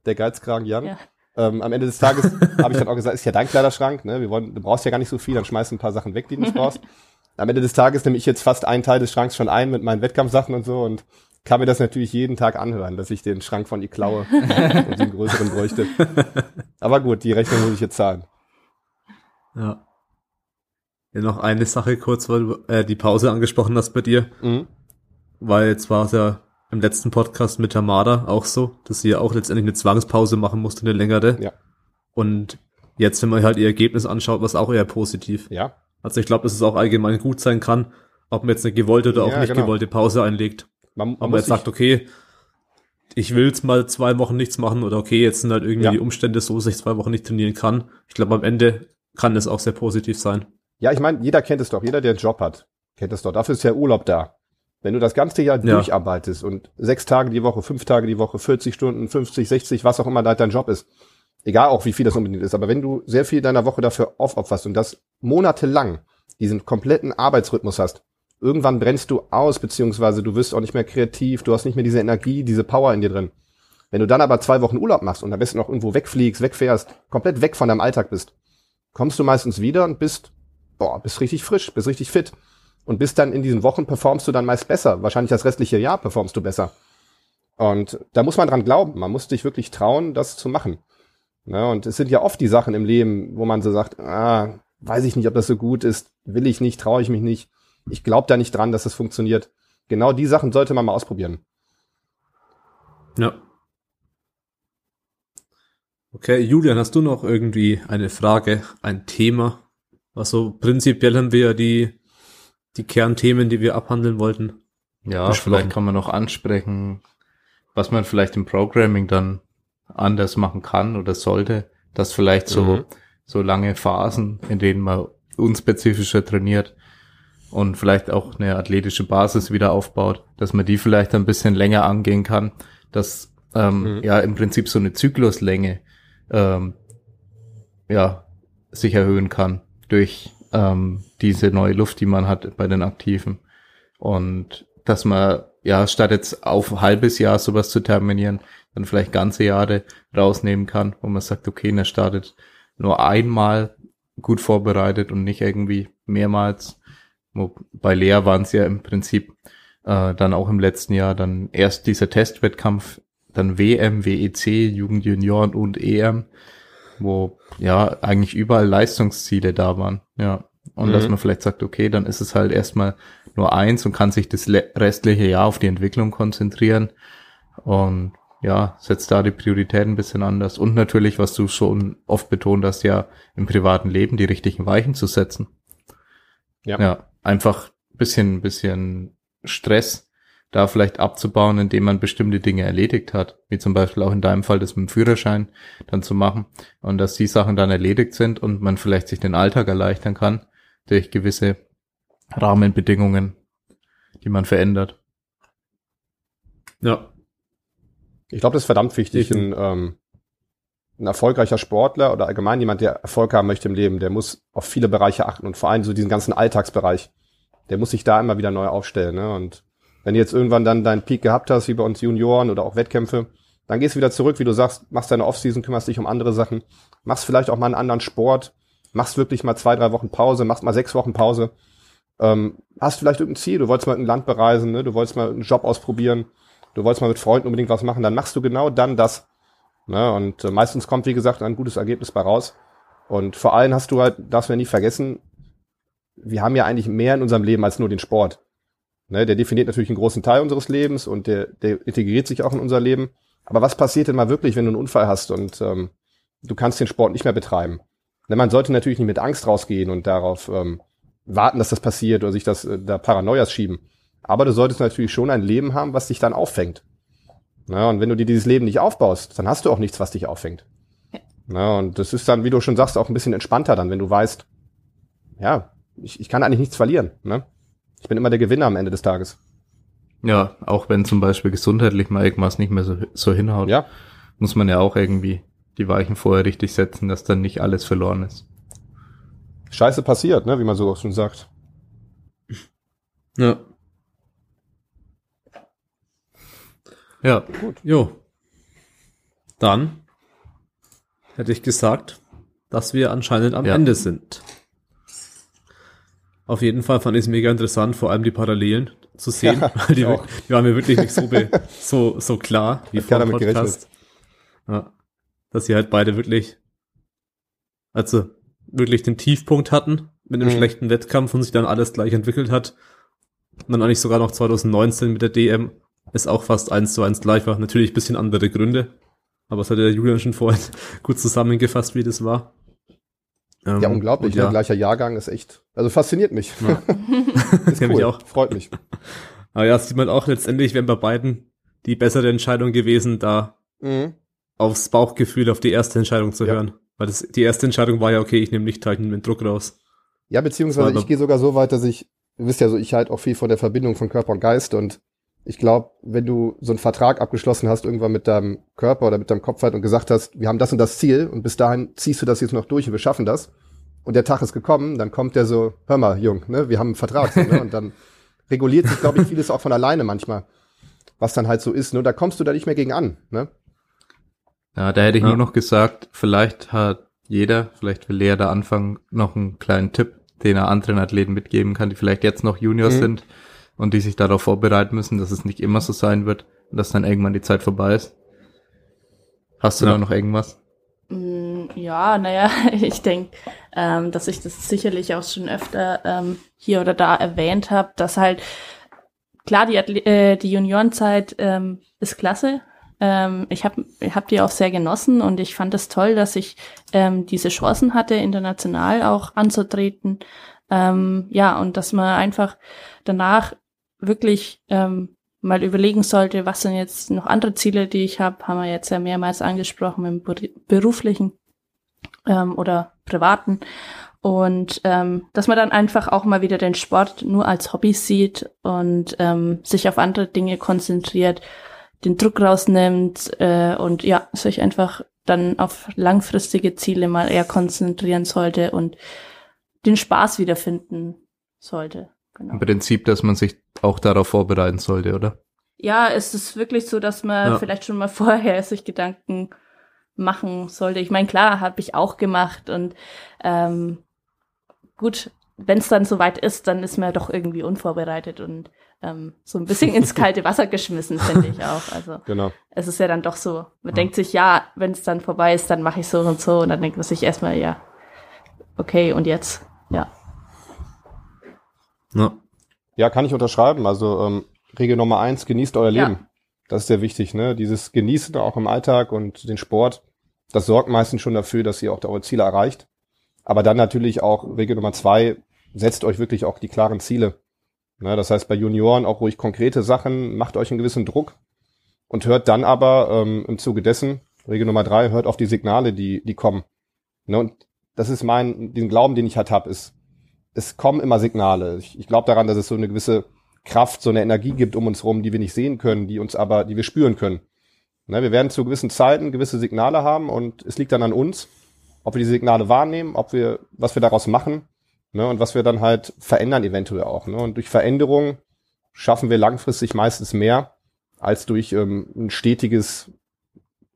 Der Geizkragen Jan.
Ja.
Ähm, am Ende des Tages habe ich dann auch gesagt, ist ja dein Kleiderschrank, ne? Wir wollen, du brauchst ja gar nicht so viel, dann schmeiß ein paar Sachen weg, die du nicht brauchst. Am Ende des Tages nehme ich jetzt fast einen Teil des Schranks schon ein mit meinen Wettkampfsachen und so und kann mir das natürlich jeden Tag anhören, dass ich den Schrank von ihr klaue und den größeren bräuchte. Aber gut, die Rechnung muss ich jetzt zahlen.
Ja. Ja, noch eine Sache kurz, weil du äh, die Pause angesprochen hast bei dir,
Mhm.
weil jetzt war es ja im letzten Podcast mit Tamada auch so, dass sie ja auch letztendlich eine Zwangspause machen musste, eine längere.
Ja.
Und jetzt, wenn man halt ihr Ergebnis anschaut, war es auch eher positiv.
Ja,
Also ich glaube, dass es auch allgemein gut sein kann, ob man jetzt eine gewollte oder auch
Ja,
nicht
genau.
gewollte Pause einlegt.
man, man
Ob man jetzt sagt, okay, ich will jetzt mal zwei Wochen nichts machen oder okay, jetzt sind halt irgendwie
Ja.
die Umstände so, dass ich zwei Wochen nicht trainieren kann. Ich glaube, am Ende kann es auch sehr positiv sein.
Ja, ich meine, jeder kennt es doch, jeder, der einen Job hat, kennt es doch. Dafür ist ja Urlaub da. Wenn du das ganze Jahr
Ja.
durcharbeitest und sechs Tage die Woche, fünf Tage die Woche, 40 Stunden, 50, 60, was auch immer da dein Job ist, egal auch wie viel das unbedingt ist, aber wenn du sehr viel deiner Woche dafür aufopferst und das monatelang diesen kompletten Arbeitsrhythmus hast, irgendwann brennst du aus, beziehungsweise du wirst auch nicht mehr kreativ, du hast nicht mehr diese Energie, diese Power in dir drin. Wenn du dann aber zwei Wochen Urlaub machst und am besten noch irgendwo wegfliegst, wegfährst, komplett weg von deinem Alltag bist, kommst du meistens wieder und bist, boah, bist richtig frisch, bist richtig fit. Und bist dann in diesen Wochen performst du dann meist besser. Wahrscheinlich das restliche Jahr performst du besser. Und da muss man dran glauben. Man muss dich wirklich trauen, das zu machen. Ne? Und es sind ja oft die Sachen im Leben, wo man so sagt, ah, weiß ich nicht, ob das so gut ist, will ich nicht, traue ich mich nicht. Ich glaube da nicht dran, dass das funktioniert. Genau die Sachen sollte man mal ausprobieren.
Ja. Okay, Julian, hast du noch irgendwie eine Frage, ein Thema? Also prinzipiell haben wir ja die, die Kernthemen, die wir abhandeln wollten.
Ja,
Besprochen.
vielleicht kann man noch ansprechen, was man vielleicht im Programming dann anders machen kann oder sollte, dass vielleicht so,
Mhm.
so lange Phasen, in denen man unspezifischer trainiert und vielleicht auch eine athletische Basis wieder aufbaut, dass man die vielleicht ein bisschen länger angehen kann, dass ähm,
Mhm.
ja im Prinzip so eine Zykluslänge ähm, ja sich erhöhen kann durch ähm, diese neue Luft, die man hat bei den Aktiven. Und dass man, ja, statt jetzt auf ein halbes Jahr sowas zu terminieren, dann vielleicht ganze Jahre rausnehmen kann, wo man sagt, okay, er startet nur einmal gut vorbereitet und nicht irgendwie mehrmals. Bei Lea waren es ja im Prinzip äh, dann auch im letzten Jahr dann erst dieser Testwettkampf, dann WM, WEC, Jugend, Junioren und EM, wo ja eigentlich überall Leistungsziele da waren. Ja. Und
Mhm.
dass man vielleicht sagt, okay, dann ist es halt erstmal nur eins und kann sich das restliche Jahr auf die Entwicklung konzentrieren. Und ja, setzt da die Priorität ein bisschen anders. Und natürlich, was du schon oft betont hast, ja, im privaten Leben die richtigen Weichen zu setzen.
Ja.
Ja, einfach bisschen, bisschen Stress da vielleicht abzubauen, indem man bestimmte Dinge erledigt hat, wie zum Beispiel auch in deinem Fall das mit dem Führerschein dann zu machen und dass die Sachen dann erledigt sind und man vielleicht sich den Alltag erleichtern kann durch gewisse Rahmenbedingungen, die man verändert.
Ja.
Ich glaube, das ist verdammt wichtig. Ein, ähm, ein erfolgreicher Sportler oder allgemein jemand, der Erfolg haben möchte im Leben, der muss auf viele Bereiche achten und vor allem so diesen ganzen Alltagsbereich. Der muss sich da immer wieder neu aufstellen. Ne? Und wenn du jetzt irgendwann dann deinen Peak gehabt hast, wie bei uns Junioren oder auch Wettkämpfe, dann gehst du wieder zurück, wie du sagst, machst deine Offseason, kümmerst dich um andere Sachen, machst vielleicht auch mal einen anderen Sport, machst wirklich mal zwei, drei Wochen Pause, machst mal sechs Wochen Pause, ähm, hast vielleicht irgendein Ziel, du wolltest mal ein Land bereisen, ne? du wolltest mal einen Job ausprobieren, du wolltest mal mit Freunden unbedingt was machen, dann machst du genau dann das. Ne? Und äh, meistens kommt, wie gesagt, ein gutes Ergebnis bei raus. Und vor allem hast du halt, darfst du ja nie vergessen, wir haben ja eigentlich mehr in unserem Leben als nur den Sport. Ne? Der definiert natürlich einen großen Teil unseres Lebens und der, der integriert sich auch in unser Leben. Aber was passiert denn mal wirklich, wenn du einen Unfall hast und ähm, du kannst den Sport nicht mehr betreiben? Ne, man sollte natürlich nicht mit Angst rausgehen und darauf ähm, warten, dass das passiert oder sich das äh, da Paranoias schieben. Aber du solltest natürlich schon ein Leben haben, was dich dann auffängt. Na, und wenn du dir dieses Leben nicht aufbaust, dann hast du auch nichts, was dich auffängt. Ja. Na, und das ist dann, wie du schon sagst, auch ein bisschen entspannter dann, wenn du weißt, ja, ich, ich kann eigentlich nichts verlieren. Ne? Ich bin immer der Gewinner am Ende des Tages.
Ja, auch wenn zum Beispiel gesundheitlich mal irgendwas nicht mehr so, so hinhaut,
ja.
muss man ja auch irgendwie die Weichen vorher richtig setzen, dass dann nicht alles verloren ist.
Scheiße passiert, ne, wie man so auch schon sagt.
Ja. Ja, gut. Jo. Dann hätte ich gesagt, dass wir anscheinend am ja. Ende sind. Auf jeden Fall fand ich es mega interessant, vor allem die Parallelen zu sehen. Ja, die, die, waren mir wirklich nicht so, so, so klar wie vor dem Podcast. Ja, dass sie halt beide wirklich, also wirklich den Tiefpunkt hatten mit einem mhm. schlechten Wettkampf und sich dann alles gleich entwickelt hat. Und dann eigentlich sogar noch 2019 mit der DM ist auch fast eins zu eins gleich war. Natürlich bisschen andere Gründe. Aber es hat der Julian schon vorhin gut zusammengefasst, wie das war.
Ähm, ja, unglaublich. Ja. gleicher Jahrgang ist echt, also fasziniert mich. Ja.
ist cool. mich auch. Freut mich. Aber ja, sieht man auch letztendlich, wären bei beiden die bessere Entscheidung gewesen, da mhm. aufs Bauchgefühl, auf die erste Entscheidung zu ja. hören. Weil das, die erste Entscheidung war ja, okay, ich nehme Lichtteichen halt mit Druck raus.
Ja, beziehungsweise ich gehe sogar so weit, dass ich, ihr wisst ja so, ich halt auch viel von der Verbindung von Körper und Geist und ich glaube, wenn du so einen Vertrag abgeschlossen hast, irgendwann mit deinem Körper oder mit deinem Kopf halt und gesagt hast, wir haben das und das Ziel und bis dahin ziehst du das jetzt noch durch und wir schaffen das und der Tag ist gekommen, dann kommt der so, hör mal, Jung, ne, wir haben einen Vertrag, so, ne, und dann reguliert sich, glaube ich, vieles auch von alleine manchmal, was dann halt so ist, ne, da kommst du da nicht mehr gegen an, ne.
Ja, da hätte ich ja. nur noch gesagt, vielleicht hat jeder, vielleicht will Lea da anfangen, noch einen kleinen Tipp, den er anderen Athleten mitgeben kann, die vielleicht jetzt noch Juniors mhm. sind und die sich darauf vorbereiten müssen, dass es nicht immer so sein wird und dass dann irgendwann die Zeit vorbei ist. Hast du ja. da noch irgendwas?
Mm, ja, naja, ich denke, ähm, dass ich das sicherlich auch schon öfter ähm, hier oder da erwähnt habe, dass halt klar die, äh, die Juniorenzeit ähm, ist klasse. Ähm, ich habe ich hab die auch sehr genossen und ich fand es toll, dass ich ähm, diese Chancen hatte, international auch anzutreten. Ähm, ja, und dass man einfach danach wirklich ähm, mal überlegen sollte, was sind jetzt noch andere Ziele, die ich habe, haben wir jetzt ja mehrmals angesprochen im beruflichen ähm, oder privaten. Und ähm, dass man dann einfach auch mal wieder den Sport nur als Hobby sieht und ähm, sich auf andere Dinge konzentriert, den Druck rausnimmt äh, und ja, sich einfach dann auf langfristige Ziele mal eher konzentrieren sollte und den Spaß wiederfinden sollte.
Genau. Im Prinzip, dass man sich auch darauf vorbereiten sollte, oder?
Ja, es ist wirklich so, dass man ja. vielleicht schon mal vorher sich Gedanken machen sollte. Ich meine, klar, habe ich auch gemacht und ähm, gut, wenn es dann soweit ist, dann ist man doch irgendwie unvorbereitet und ähm, so ein bisschen ins kalte Wasser geschmissen, finde ich auch. Also
genau.
es ist ja dann doch so. Man ja. denkt sich, ja, wenn es dann vorbei ist, dann mache ich so und so und dann denkt man sich erstmal, ja, okay, und jetzt, ja.
Ja, ja kann ich unterschreiben. Also ähm, Regel Nummer eins, genießt euer Leben. Ja. Das ist sehr wichtig, ne? Dieses Genießen auch im Alltag und den Sport, das sorgt meistens schon dafür, dass ihr auch eure Ziele erreicht. Aber dann natürlich auch Regel Nummer zwei, setzt euch wirklich auch die klaren Ziele. Ne? Das heißt, bei Junioren auch ruhig konkrete Sachen, macht euch einen gewissen Druck und hört dann aber ähm, im Zuge dessen, Regel Nummer drei, hört auf die Signale, die, die kommen. Ne? Und das ist mein, den Glauben, den ich halt habe, ist, es kommen immer Signale. Ich, ich glaube daran, dass es so eine gewisse Kraft, so eine Energie gibt um uns rum, die wir nicht sehen können, die uns aber, die wir spüren können. Ne, wir werden zu gewissen Zeiten gewisse Signale haben und es liegt dann an uns, ob wir diese Signale wahrnehmen, ob wir, was wir daraus machen, ne, und was wir dann halt verändern eventuell auch. Ne. Und durch Veränderung schaffen wir langfristig meistens mehr als durch ähm, ein stetiges,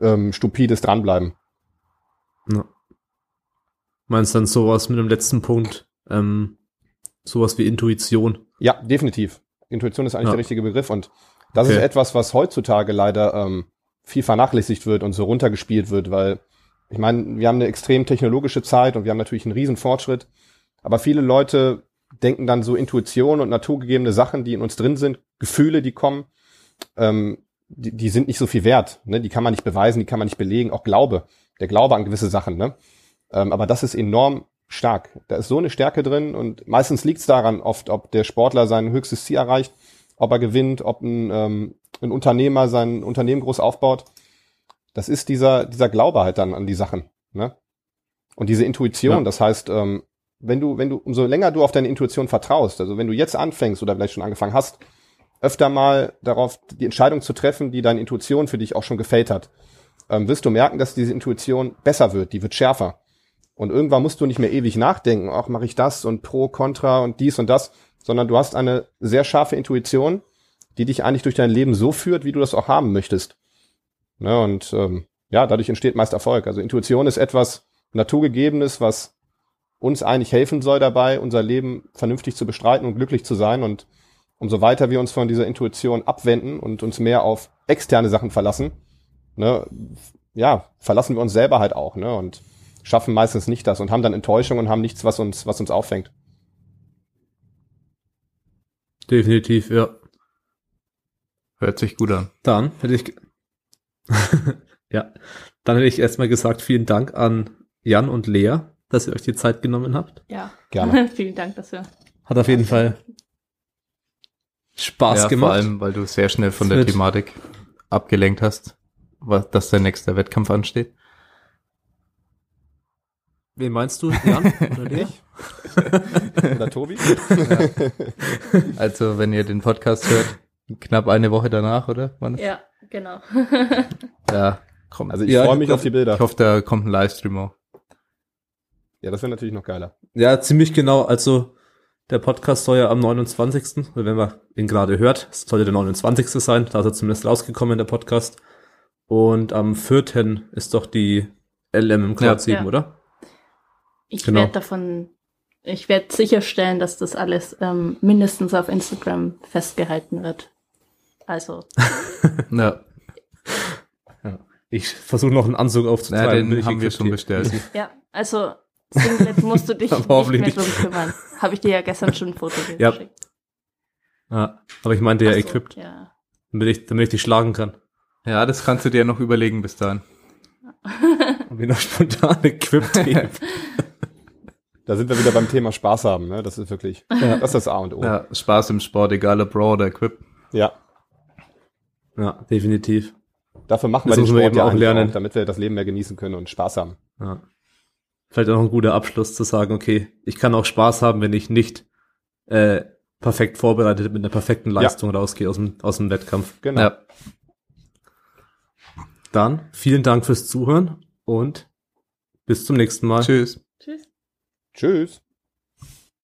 ähm, stupides Dranbleiben.
Ja. Meinst du dann sowas mit dem letzten Punkt, ähm, sowas wie Intuition?
Ja, definitiv. Intuition ist eigentlich ja. der richtige Begriff und das okay. ist etwas, was heutzutage leider ähm, viel vernachlässigt wird und so runtergespielt wird, weil ich meine, wir haben eine extrem technologische Zeit und wir haben natürlich einen riesen Fortschritt, aber viele Leute denken dann so Intuition und naturgegebene Sachen, die in uns drin sind, Gefühle, die kommen, ähm, die, die sind nicht so viel wert. Ne? Die kann man nicht beweisen, die kann man nicht belegen. Auch Glaube, der Glaube an gewisse Sachen. Ne? Ähm, aber das ist enorm stark. Da ist so eine Stärke drin und meistens liegt es daran oft, ob der Sportler sein höchstes Ziel erreicht, ob er gewinnt, ob ein, ähm, ein Unternehmer sein Unternehmen groß aufbaut. Das ist dieser, dieser Glaube halt dann an die Sachen. Ne? Und diese Intuition,
Ja.
das heißt, ähm, wenn du, wenn du, umso länger du auf deine Intuition vertraust, also wenn du jetzt anfängst oder vielleicht schon angefangen hast, öfter mal darauf die Entscheidung zu treffen, die deine Intuition für dich auch schon gefällt hat, ähm, wirst du merken, dass diese Intuition besser wird, die wird schärfer. Und irgendwann musst du nicht mehr ewig nachdenken, ach, mache ich das und pro, contra und dies und das, sondern du hast eine sehr scharfe Intuition, die dich eigentlich durch dein Leben so führt, wie du das auch haben möchtest. Ne, und ähm, ja, dadurch entsteht meist Erfolg. Also Intuition ist etwas Naturgegebenes, was uns eigentlich helfen soll dabei, unser Leben vernünftig zu bestreiten und glücklich zu sein. Und umso weiter wir uns von dieser Intuition abwenden und uns mehr auf externe Sachen verlassen, ne, ja, verlassen wir uns selber halt auch, ne, und schaffen meistens nicht das und haben dann Enttäuschung und haben nichts, was uns, was uns auffängt.
Definitiv, ja.
Hört sich gut an.
Dann hätte ich, ja, dann hätte ich erstmal gesagt, vielen Dank an Jan und Lea, dass ihr euch die Zeit genommen habt.
Ja.
Gerne.
Vielen Dank dafür.
Hat auf jeden Fall Spaß
ja,
gemacht.
vor allem, weil du sehr schnell von
Es
der Thematik abgelenkt hast, was, dass der nächste Wettkampf ansteht.
Wen meinst du, Jan oder Lea?
Oder Tobi?
Also, wenn ihr den Podcast hört, knapp eine Woche danach, oder? Wann?
Ja, genau.
Ja, komm.
Also ich
Ja,
freue mich
das-
auf die Bilder.
ich hoffe, da kommt ein Livestream auch.
Ja, das wäre natürlich noch geiler.
Ja, ziemlich genau. Also der Podcast soll ja am 29., weil wenn man ihn gerade hört, es sollte der 29. sein, da ist er zumindest rausgekommen, der Podcast. Und am 4. ist doch die LM im Quad
Ja.
7,
Ja.
oder?
Ich
Genau.
werde davon, ich werde sicherstellen, dass das alles ähm, mindestens auf Instagram festgehalten wird. Also,
Ja,
Ich versuche noch einen Anzug
ja
aufzutreiben.
den haben wir schon bestellt.
ja, also Singlet musst du dich nicht mehr drum kümmern. Habe ich dir ja gestern schon ein Foto
Ja.
geschickt.
Ja, aber ich meinte ja
so,
equipped,
Ja.
damit ich, damit ich die schlagen kann.
Ja, das kannst du dir noch überlegen bis dahin.
Und ich noch spontan equipped gebe.
Da sind wir wieder beim Thema Spaß haben, ne? Das ist wirklich, das ist das A und O. Ja.
Ja, Spaß im Sport, egal ob Raw oder Equip.
ja, definitiv.
Dafür machen
Das
wir den
müssen wir
Sport
eben
ja
auch lernen.
auch, damit wir das Leben mehr genießen können und Spaß haben.
Ja. Vielleicht auch ein guter Abschluss zu sagen, okay, ich kann auch Spaß haben, wenn ich nicht äh, perfekt vorbereitet mit einer perfekten Leistung rausgehe aus dem, aus dem Wettkampf.
Genau.
Ja,
Dann vielen Dank fürs Zuhören und bis zum nächsten Mal.
Tschüss.
Tschüss.